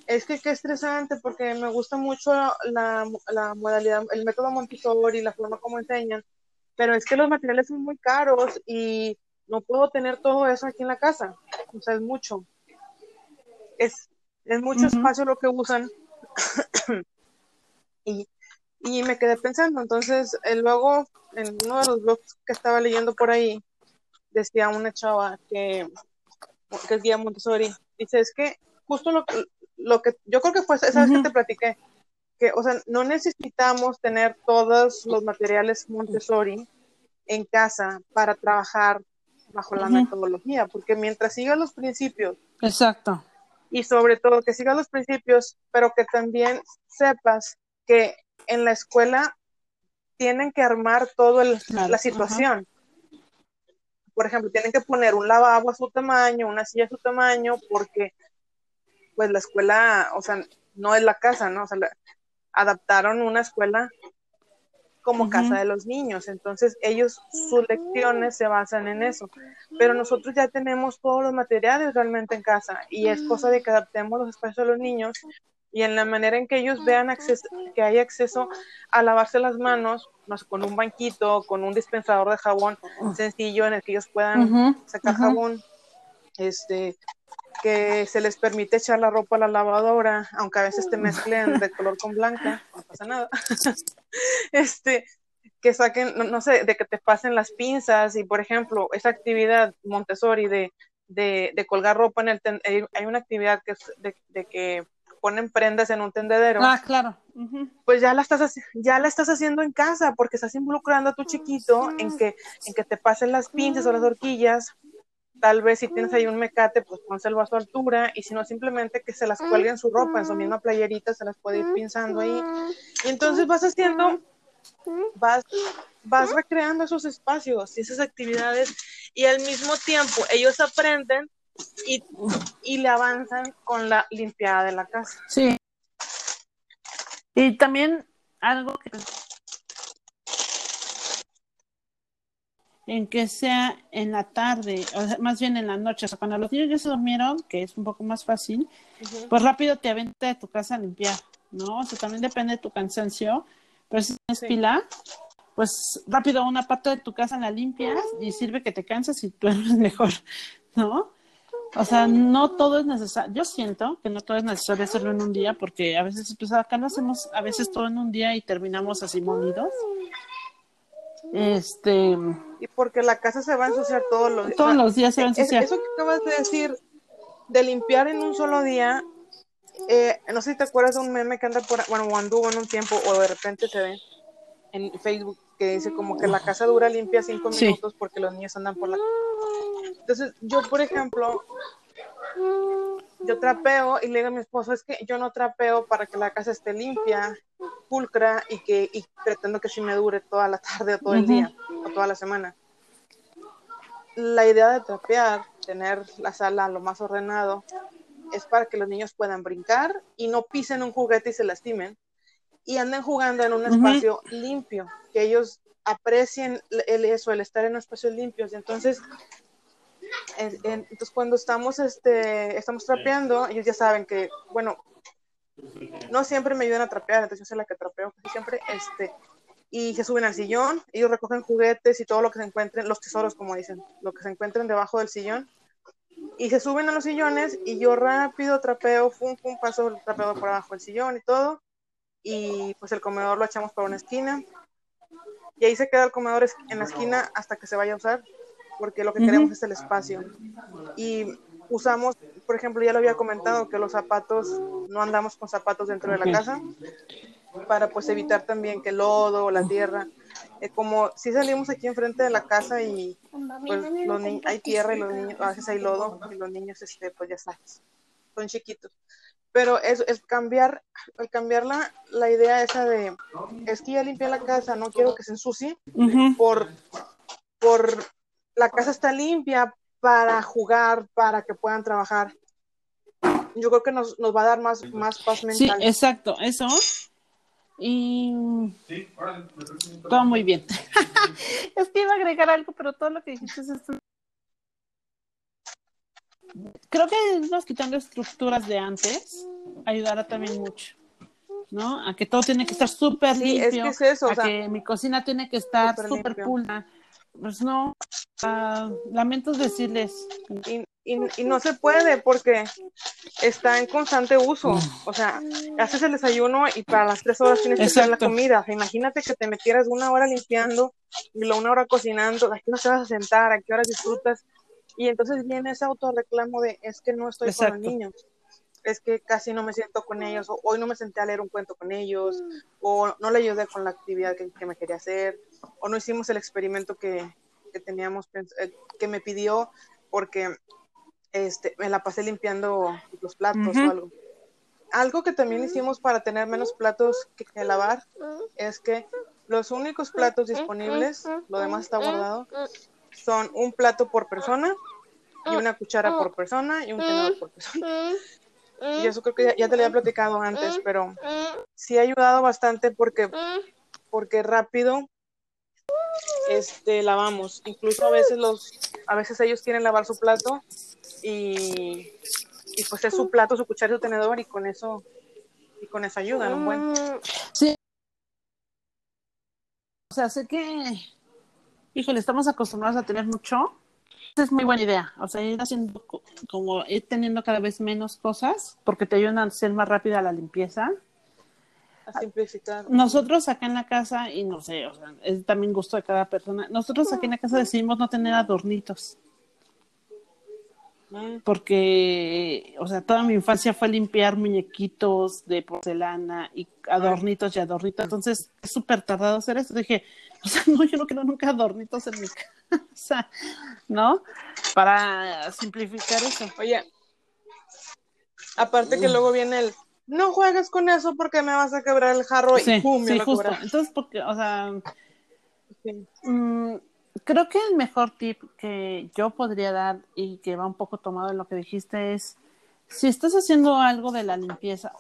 es que qué estresante porque me gusta mucho la, la modalidad, el método Montessori, la forma como enseñan, pero es que los materiales son muy caros y no puedo tener todo eso aquí en la casa, o sea, es mucho. Es, es mucho espacio lo que usan. *coughs* y, y me quedé pensando, entonces, eh, luego, en uno de los blogs que estaba leyendo por ahí, decía una chava que que es guía Montessori, dice, es que justo lo, lo que yo creo que fue esa vez que te platiqué, que, o sea, no necesitamos tener todos los materiales Montessori en casa para trabajar bajo la metodología, porque mientras sigas los principios. Exacto. Y sobre todo que sigas los principios, pero que también sepas que en la escuela tienen que armar toda la situación por ejemplo, tienen que poner un lavabo a su tamaño, una silla a su tamaño, porque pues la escuela, o sea, no es la casa, ¿no? O sea, adaptaron una escuela como casa de los niños, entonces ellos, sus lecciones se basan en eso, pero nosotros ya tenemos todos los materiales realmente en casa y es cosa de que adaptemos los espacios a los niños y en la manera en que ellos vean acceso, que hay acceso a lavarse las manos, no sé, con un banquito, con un dispensador de jabón sencillo en el que ellos puedan sacar jabón, este, que se les permite echar la ropa a la lavadora, aunque a veces te mezclen de *laughs* color con blanca, no pasa nada. *laughs* este, que saquen, no, sé, de que te pasen las pinzas y, por ejemplo, esa actividad Montessori de, de, de colgar ropa en el, hay una actividad que es de, de que ponen prendas en un tendedero. Ah, claro. Pues ya la estás ya la estás haciendo en casa porque estás involucrando a tu chiquito en que en que te pasen las pinzas o las horquillas. Tal vez si tienes ahí un mecate, pues pónselo a su altura y si no simplemente que se las cuelgue en su ropa, en su misma playerita, se las puede ir pinzando ahí. Y entonces vas haciendo vas vas recreando esos espacios y esas actividades y al mismo tiempo ellos aprenden y, y le avanzan con la limpiada de la casa. Sí. Y también algo que en que sea en la tarde, o más bien en la noche, o sea, cuando los niños ya se durmieron, que es un poco más fácil, pues rápido te aventa de tu casa a limpiar, ¿no? O sea, también depende de tu cansancio, pero si tienes pila, pues rápido una parte de tu casa la limpias y sirve que te cansas y *laughs* duermes mejor, ¿no? O sea, no todo es necesario. Yo siento que no todo es necesario hacerlo en un día porque a veces, pues acá lo hacemos a veces todo en un día y terminamos así molidos. Este. Y porque la casa se va a ensuciar todos los días. Todos los días se va a ensuciar. Eso que acabas de decir, de limpiar en un solo día, eh, no sé si te acuerdas de un meme que anda por, bueno, anduvo en un tiempo o de repente se ve en Facebook que dice como que la casa dura limpia cinco minutos porque los niños andan por la entonces, yo, por ejemplo, yo trapeo y le digo a mi esposo, es que yo no trapeo para que la casa esté limpia, pulcra y que y pretendo que sí me dure toda la *laughs* tarde o todo el día o toda la semana. La idea de trapear, tener la sala lo más ordenado, es para que los niños puedan brincar y no pisen un juguete y se lastimen y anden jugando en un espacio limpio, que ellos aprecien el, eso, el estar en espacios limpios. Entonces, entonces cuando estamos, este, estamos trapeando, ellos ya saben que, bueno, no siempre me ayudan a trapear, entonces yo soy la que trapeo siempre, este, y se suben al sillón, ellos recogen juguetes y todo lo que se encuentren, los tesoros como dicen, lo que se encuentren debajo del sillón, y se suben a los sillones y yo rápido trapeo, fum, fum, paso el trapeo por abajo del sillón y todo, y pues el comedor lo echamos por una esquina, y ahí se queda el comedor en la esquina hasta que se vaya a usar, porque lo que queremos es el espacio. Y usamos, por ejemplo, ya lo había comentado, que los zapatos, no andamos con zapatos dentro de la casa, para pues evitar también que el lodo o la tierra, eh, como si salimos aquí enfrente de la casa y pues los hay tierra y los niños, a veces hay lodo y los niños, este, pues ya sabes, son chiquitos. Pero es, el cambiar, el cambiar la, la idea esa de, es que ya limpié la casa, no quiero que se ensucie, por, por la casa está limpia para jugar, para que puedan trabajar. Yo creo que nos, nos va a dar más, más paz mental. Sí, exacto, eso. Y todo muy bien. *laughs* es que iba a agregar algo, pero todo lo que dijiste es. Creo que irnos quitando estructuras de antes ayudará también mucho. ¿No? A que todo tiene que estar súper limpio. Es que es eso, a que mi cocina tiene que estar súper pulda pues no, uh, lamento decirles. Y, y, no se puede porque está en constante uso. O sea, haces el desayuno y para las tres horas tienes que hacer la comida. imagínate que te metieras una hora limpiando y luego una hora cocinando. ¿A qué no te vas a sentar? ¿A qué horas disfrutas? Y entonces viene ese autorreclamo de es que no estoy con los niños es que casi no me siento con ellos, o hoy no me senté a leer un cuento con ellos, o no le ayudé con la actividad que, que me quería hacer, o no hicimos el experimento que, que teníamos, eh, que me pidió porque este, me la pasé limpiando los platos o algo. Algo que también hicimos para tener menos platos que, lavar es que los únicos platos disponibles, lo demás está guardado, son un plato por persona y una cuchara por persona y un tenedor por persona. Y eso creo que ya, te lo había platicado antes, pero sí ha ayudado bastante porque, porque rápido este, lavamos. Incluso a veces los, a veces ellos quieren lavar su plato y, y pues es su plato, su cuchara y su tenedor y con eso, y con eso ayudan un buen. Sí. O sea, sé que, híjole, estamos acostumbrados a tener mucho. Es muy buena idea. O sea, ir haciendo como ir teniendo cada vez menos cosas porque te ayudan a ser más rápida la limpieza simplificar. Nosotros acá en la casa, y no sé, o sea, es también gusto de cada persona, nosotros aquí en la casa decidimos no tener adornitos. Porque, o sea, toda mi infancia fue limpiar muñequitos de porcelana y adornitos y adornitos. Entonces, es súper tardado hacer eso. Dije, o sea, *laughs* no, yo no quiero nunca adornitos en mi casa, ¿no? Para simplificar eso. Oye, aparte que luego viene el, no juegues con eso porque me vas a quebrar el jarro y pum, sí, justo. Entonces, porque, o sea, mm, creo que el mejor tip que yo podría dar y que va un poco tomado en lo que dijiste es, si estás haciendo algo de la limpieza,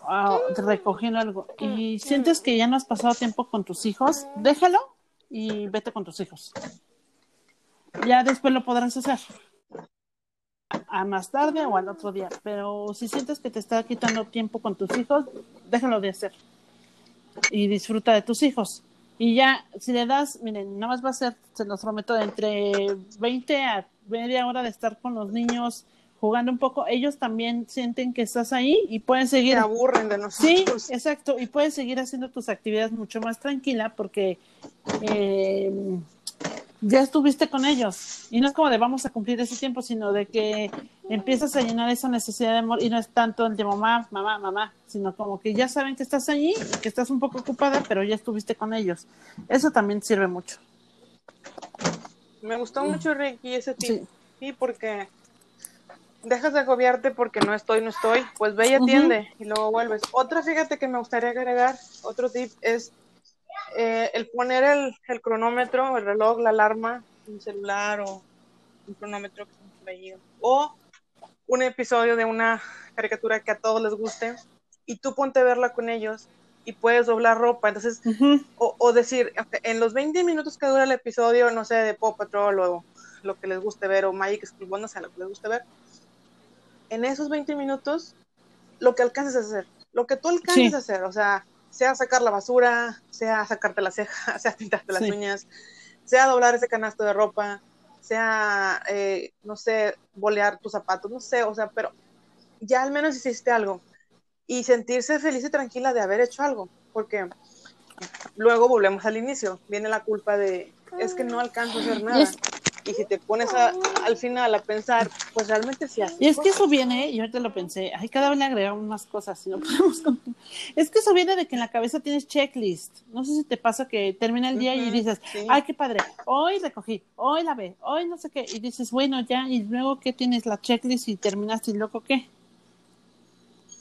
recogiendo algo y sientes que ya no has pasado tiempo con tus hijos, déjalo y vete con tus hijos. Ya después lo podrás hacer a más tarde o al otro día. Pero si sientes que te está quitando tiempo con tus hijos, déjalo de hacer. Y disfruta de tus hijos. Y ya, si le das, miren, nada más va a ser, se los prometo, de entre 20 a media hora de estar con los niños jugando un poco, ellos también sienten que estás ahí y pueden seguir. Se aburren de nosotros. Sí, exacto, y puedes seguir haciendo tus actividades mucho más tranquila porque eh, ya estuviste con ellos. Y no es como de vamos a cumplir ese tiempo, sino de que empiezas a llenar esa necesidad de amor y no es tanto el de mamá, mamá, mamá, sino como que ya saben que estás allí, que estás un poco ocupada, pero ya estuviste con ellos. Eso también sirve mucho. Me gustó mucho, Ricky, ese tip. Sí, porque dejas de agobiarte porque no estoy, no estoy, pues ve y atiende y luego vuelves. Otra, fíjate que me gustaría agregar, otro tip es eh, el poner el, el, cronómetro, el reloj, la alarma, un celular o un cronómetro o un episodio de una caricatura que a todos les guste y tú ponte a verla con ellos y puedes doblar ropa. Entonces, o, o, decir, en los 20 minutos que dura el episodio, no sé, de Pop Patrol o lo que les guste ver, o Magic School, no sé, lo que les guste ver, en esos 20 minutos, lo que alcances a hacer, lo que tú alcances a hacer, o sea, sea sacar la basura, sea sacarte la ceja, *laughs* sea pintarte las uñas, sea doblar ese canasto de ropa, sea, eh, no sé, bolear tus zapatos, no sé, o sea, pero ya al menos hiciste algo. Y sentirse feliz y tranquila de haber hecho algo, porque luego volvemos al inicio, viene la culpa de, es que no alcanzo a hacer nada. Y si te pones a- al final a pensar, pues realmente sí haces Y es que eso viene, y ahorita lo pensé, ay, cada vez le agregamos más cosas, si no *laughs* podemos continuar. Es que eso viene de que en la cabeza tienes checklist. No sé si te pasa que termina el día y dices, sí. ay, qué padre, hoy recogí, hoy lavé, hoy no sé qué, y dices, bueno, ya, y luego qué tienes la checklist y terminaste, y luego qué.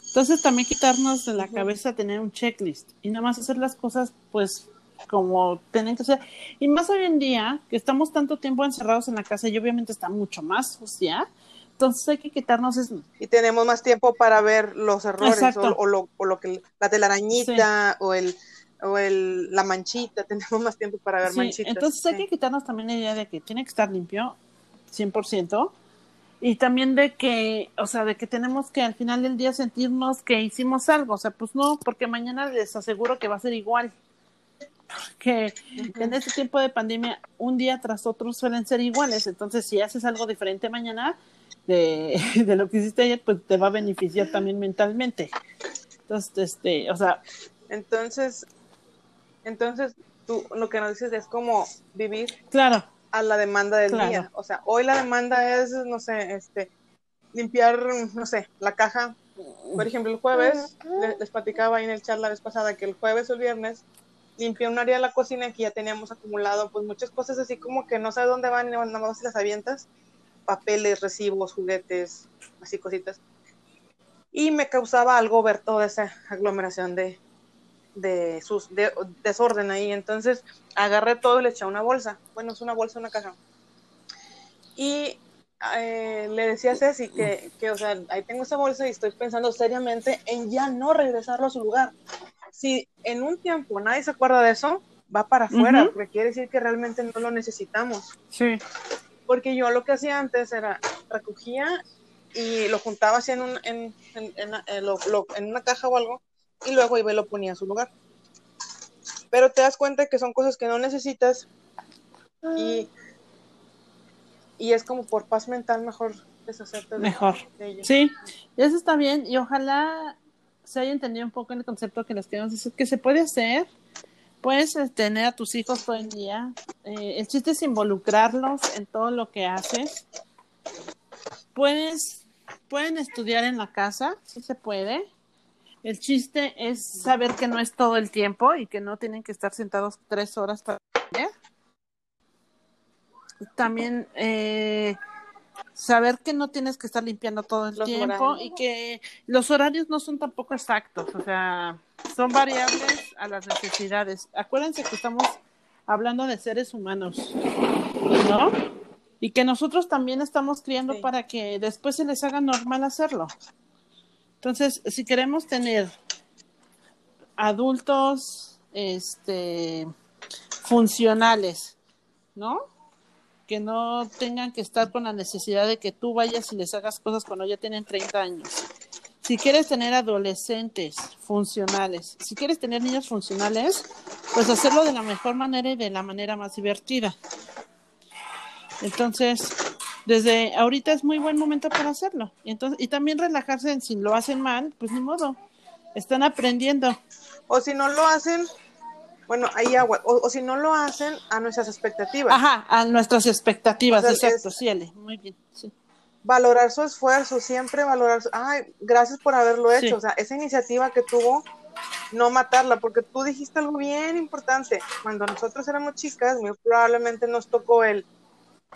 Entonces también quitarnos de la cabeza tener un checklist y nada más hacer las cosas, pues, como tienen que ser. Y más hoy en día, que estamos tanto tiempo encerrados en la casa y obviamente está mucho más sucia, entonces hay que quitarnos eso. Y tenemos más tiempo para ver los errores o, lo, o lo que la telarañita o el o el la manchita, *laughs* tenemos más tiempo para ver Sí, manchitas. entonces hay sí. que quitarnos también la idea de que tiene que estar limpio, 100%, y también de que, o sea, de que tenemos que al final del día sentirnos que hicimos algo, o sea, pues no, porque mañana les aseguro que va a ser igual. Que en este tiempo de pandemia, un día tras otro suelen ser iguales, entonces si haces algo diferente mañana de, *laughs* de lo que hiciste ayer, pues te va a beneficiar también mentalmente. Entonces, este, o sea, Entonces, entonces tú lo que nos dices es como vivir claro, a la demanda del Claro. día. O sea, hoy la demanda es, no sé, este, limpiar, no sé, la caja. Por ejemplo, el jueves, le- les, platicaba ahí en el chat la vez pasada que el jueves o el viernes limpié un área de la cocina que ya teníamos acumulado, pues muchas cosas así como que no sabes dónde van nada más las avientas. Papeles, recibos, juguetes, así cositas. Y me causaba algo ver toda esa aglomeración de, de, sus, de desorden ahí. Entonces agarré todo y le eché una bolsa. Bueno, es una bolsa, una caja. Y eh, le decía a Ceci que, que, o sea, ahí tengo esa bolsa y estoy pensando seriamente en ya no regresarlo a su lugar. Si en un tiempo nadie se acuerda de eso, va para afuera, porque quiere decir que realmente no lo necesitamos. sí, Porque yo lo que hacía antes era recogía y lo juntaba así en, un, en, en, en- en lo- lo- en una caja o algo y luego iba y lo ponía en su lugar. Pero te das cuenta que son cosas que no necesitas y, y es como por paz mental mejor deshacerte de, mejor. de. Sí, eso está bien y ojalá se haya entendido un poco el concepto que les queremos decir, que se puede hacer, puedes eh, tener a tus hijos todo el día, eh, el chiste es involucrarlos en todo lo que haces, pueden estudiar en la casa, sí se puede, el chiste es saber que no es todo el tiempo y que no tienen que estar sentados tres horas para aprender. También eh, saber que no tienes que estar limpiando todo el Los tiempo horarios. y que los horarios no son tampoco exactos, o sea, son variables a las necesidades. Acuérdense que estamos hablando de seres humanos, ¿no? Y que nosotros también estamos criando Sí. para que después se les haga normal hacerlo. Entonces, si queremos tener adultos este funcionales, ¿no? Que no tengan que estar con la necesidad de que tú vayas y les hagas cosas cuando ya tienen 30 años. Si quieres tener adolescentes funcionales, si quieres tener niños funcionales, pues hacerlo de la mejor manera y de la manera más divertida. Entonces, desde ahorita es muy buen momento para hacerlo. Y, entonces, y también relajarse si lo hacen mal, pues ni modo. Están aprendiendo. O si no lo hacen, bueno, hay agua. O, o si no lo hacen a nuestras expectativas. Ajá, a nuestras expectativas, O sea, exacto, es- sí, Ale, muy bien. Sí. valorar su esfuerzo, siempre valorar, su- ay, gracias por haberlo hecho, Sí. o sea, esa iniciativa que tuvo, no matarla, porque tú dijiste algo bien importante, cuando nosotros éramos chicas, muy probablemente nos tocó el,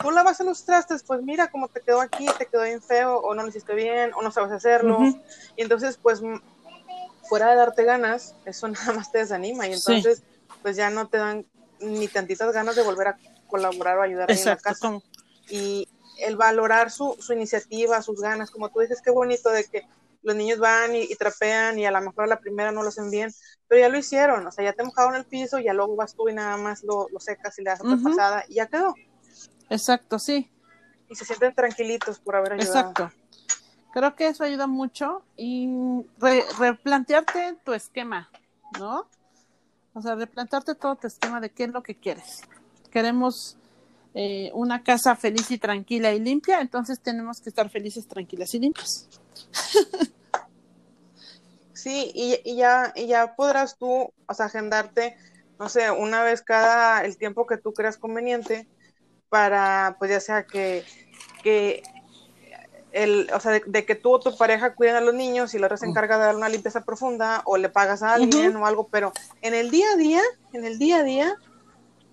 tú lavas los trastes, pues mira cómo te quedó aquí, te quedó bien feo, o no lo hiciste bien, o no sabes hacerlo, y entonces, pues, fuera de darte ganas, eso *laughs* nada más te desanima, y Sí. Pues ya no te dan ni tantitas ganas de volver a colaborar o ayudar en la casa como- y el valorar su, su iniciativa, sus ganas, como tú dices, qué bonito de que los niños van y, y trapean y a lo mejor a la primera no lo hacen bien, pero ya lo hicieron, o sea, ya te mojaron el piso, ya luego vas tú y nada más lo, lo secas y le das otra pasada y ya quedó. exacto, sí, Y se sienten tranquilitos por haber ayudado. exacto. Creo que eso ayuda mucho y re- replantearte tu esquema, ¿no? O sea, replantearte todo tu esquema de qué es lo que quieres. Queremos eh, una casa feliz y tranquila y limpia, entonces tenemos que estar felices, tranquilas y limpias. *laughs* Sí, y, y ya, y ya podrás tú, o sea, agendarte, no sé, una vez cada el tiempo que tú creas conveniente para, pues ya sea que, que el, o sea, de, que tú o tu pareja cuiden a los niños y la otra se encarga de dar una limpieza profunda o le pagas a alguien o algo, pero en el día a día, en el día a día,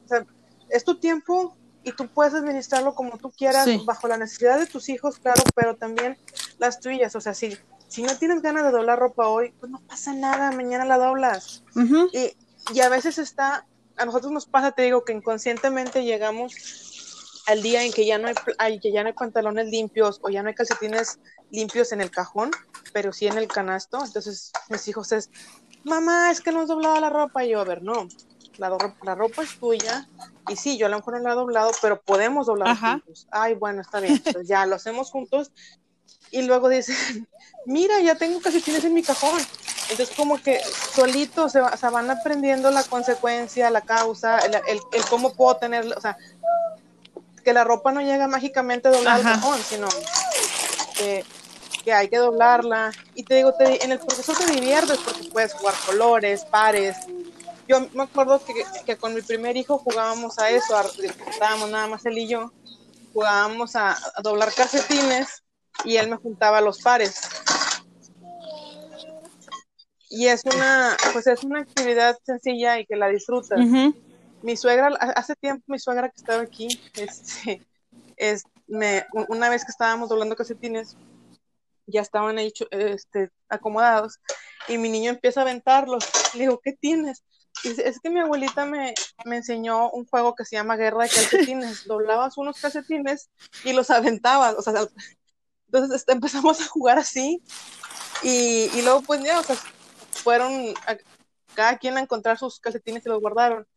o sea, es tu tiempo y tú puedes administrarlo como tú quieras, bajo la necesidad de tus hijos, claro, pero también las tuyas, o sea, si, si no tienes ganas de doblar ropa hoy, pues no pasa nada, mañana la doblas. y, y a veces está, a nosotros nos pasa, te digo, que inconscientemente llegamos al día en que ya no hay, que ya no hay pantalones limpios o ya no hay calcetines limpios en el cajón, pero sí en el canasto. Entonces mis hijos es, mamá, es que no has doblado la ropa. Y yo, a ver, no, la, la ropa es tuya. Y sí, yo a lo mejor no la he doblado, pero podemos doblar juntos. Ay, bueno, está bien. Entonces *laughs* ya lo hacemos juntos. Y luego dicen, mira, ya tengo calcetines en mi cajón. Entonces como que solitos se, van aprendiendo la consecuencia, la causa, el, el, el, cómo puedo tener, o sea, que la ropa no llega mágicamente doblada al cajón, sino que, hay que doblarla. Y te digo, en el proceso te diviertes porque puedes jugar colores, pares. Yo me acuerdo que, con mi primer hijo jugábamos a eso, estábamos nada más él y yo, jugábamos a, doblar calcetines y él me juntaba los pares. Y es una, pues es una actividad sencilla y que la disfrutas mi suegra, hace tiempo mi suegra que estaba aquí, este, es, me, una vez que estábamos doblando calcetines, ya estaban ahí este, acomodados, y mi niño empieza a aventarlos. Le digo, ¿qué tienes? Dice, es que mi abuelita me, me, enseñó un juego que se llama Guerra de Calcetines. *laughs* Doblabas unos calcetines y los aventabas. O sea, entonces este, empezamos a jugar así. Y, y, luego, pues ya, o sea, fueron cada quien a encontrar sus calcetines y los guardaron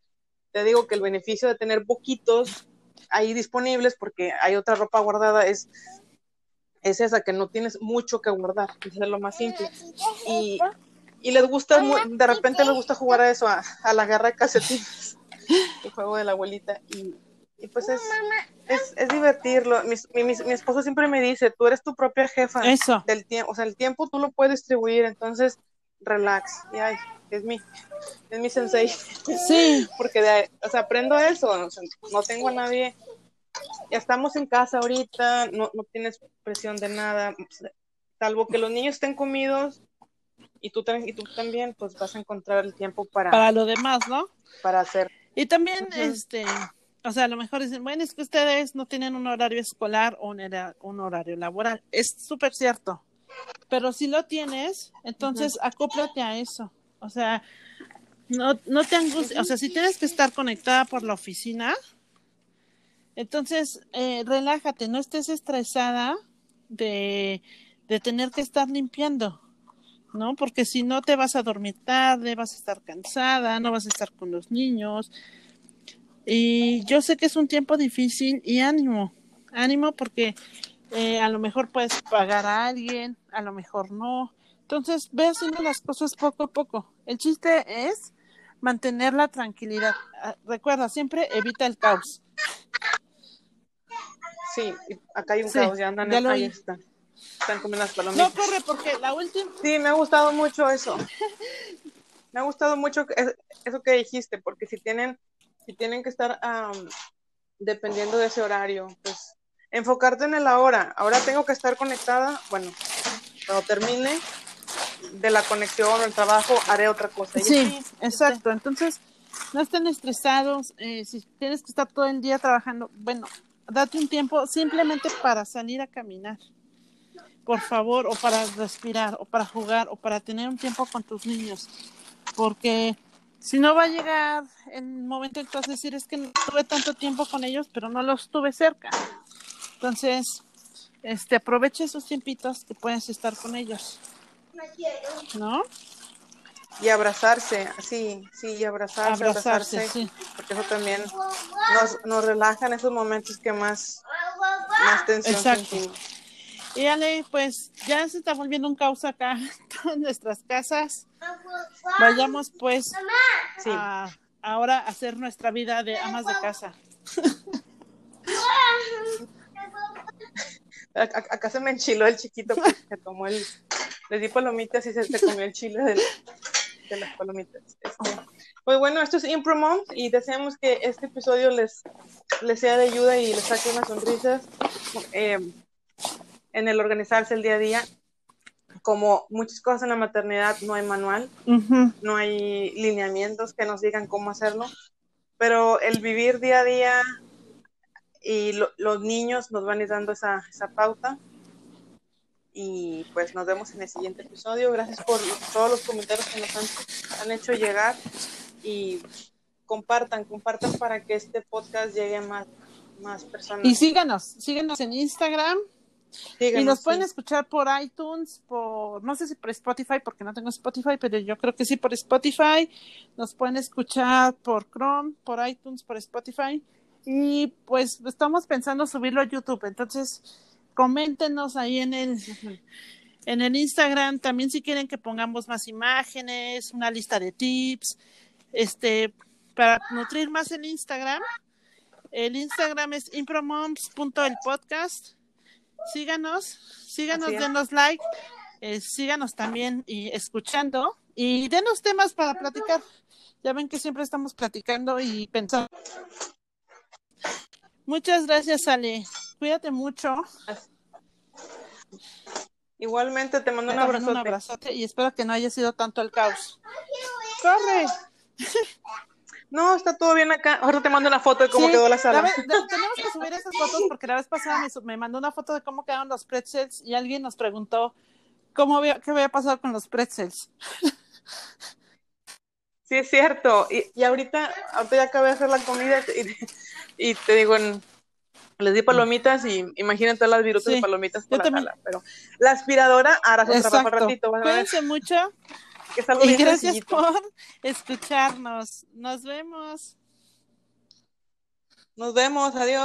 te digo que el beneficio de tener poquitos ahí disponibles, porque hay otra ropa guardada, es, es esa, que no tienes mucho que guardar, es lo más simple. Y, y les gusta, de repente les gusta jugar a eso, a, la guerra de calcetines, *laughs* el juego de la abuelita. Y, y pues es, es, es divertirlo. Mi, mi, mi, esposo siempre me dice, tú eres tu propia jefa eso. del tiempo, o sea, el tiempo tú lo puedes distribuir, entonces relax. Y ay, es mi, es mi sensei. Sí. *laughs* Porque, de, o sea, aprendo eso, no tengo a nadie, ya estamos en casa ahorita, no, no tienes presión de nada, salvo que los niños estén comidos y tú, y tú también, pues vas a encontrar el tiempo para... Para lo demás, ¿no? Para hacer. Y también, este, o sea, a lo mejor dicen, bueno, es que ustedes no tienen un horario escolar o un, horario laboral. Es súper cierto. Pero si lo tienes, entonces acóplate a eso. O sea, no, no te angusties, o sea, si tienes que estar conectada por la oficina, entonces eh, relájate, no estés estresada de, de tener que estar limpiando, ¿no? Porque si no te vas a dormir tarde, vas a estar cansada, no vas a estar con los niños. Y yo sé que es un tiempo difícil y ánimo, ánimo porque eh, a lo mejor puedes pagar a alguien, a lo mejor no. Entonces, ve haciendo las cosas poco a poco. El chiste es mantener la tranquilidad. Ah, recuerda, siempre evita el caos. Sí, acá hay un caos, ya andan, ya ahí están. Están comiendo las palomitas. No corre porque la última. Sí, me ha gustado mucho eso. me ha gustado mucho eso que dijiste, porque si tienen, si tienen que estar dependiendo de ese horario, pues enfocarte en el ahora. Ahora tengo que estar conectada. Bueno, cuando termine, de la conexión o el trabajo, haré otra cosa. Sí, exacto. Entonces, no estén estresados. Eh, si tienes que estar todo el día trabajando, bueno, date un tiempo simplemente para salir a caminar, por favor, o para respirar, o para jugar, o para tener un tiempo con tus niños. Porque si no va a llegar el momento en que vas a decir es que no tuve tanto tiempo con ellos, pero no los tuve cerca. Entonces, este, aprovecha esos tiempitos que puedes estar con ellos. ¿No? Y abrazarse, sí, sí, y abrazarse, abrazarse, sí. porque eso también nos, nos relaja en esos momentos que más, más tensión sentimos. Y Ale, pues ya se está volviendo un caos acá *laughs* en nuestras casas. Vayamos pues a, ahora a hacer nuestra vida de amas de casa. *laughs* *laughs* Acá se me enchiló el chiquito que *laughs* tomó el, le di palomitas y se, se comió el chile de, las palomitas. Este, Pues bueno, esto es Impro Moms y deseamos que este episodio les, les sea de ayuda y les saque unas sonrisas eh, en el organizarse el día a día. Como muchas cosas en la maternidad, no hay manual, Ujú. no hay lineamientos que nos digan cómo hacerlo, pero el vivir día a día y lo- los niños nos van a ir dando esa, esa pauta. Y pues nos vemos en el siguiente episodio. Gracias por todos los comentarios que nos han, han hecho llegar y compartan, compartan para que este podcast llegue a más, más personas. Y síganos, síganos en Instagram y Síganos, nos pueden sí. escuchar por iTunes, por, no sé si por Spotify, porque no tengo Spotify, pero yo creo que sí por Spotify. Nos pueden escuchar por Chrome, por iTunes, por Spotify. Y pues estamos pensando subirlo a YouTube. Entonces, coméntenos ahí en el, en el Instagram. También si quieren que pongamos más imágenes, una lista de tips, este, para nutrir más el Instagram. El Instagram es impromoms.elpodcast. Síganos, síganos, denos like, eh, síganos también y escuchando y denos temas para platicar. Ya ven que siempre estamos platicando y pensando. Muchas gracias, Ale. Cuídate mucho. Igualmente te mando un Te abrazote. un abrazote y espero que no haya sido tanto el caos. ¡Corre! No, está todo bien acá. Ahora te mando una foto de cómo Sí, quedó la sala. vez- de- tenemos que subir esas fotos porque la vez pasada me, me mandó una foto de cómo quedaron los pretzels y alguien nos preguntó cómo había, qué había pasado con los pretzels. Sí, es cierto. Y, y ahorita, ahorita ya acabé de hacer la comida y, y te digo, en- les di palomitas y imagínate todas las virutas Sí, de palomitas por la sala. Pero la aspiradora hará su trabajo ratito. Cuídense mucho que es algo y gracias sencillito. por escucharnos. Nos vemos. Nos vemos, adiós.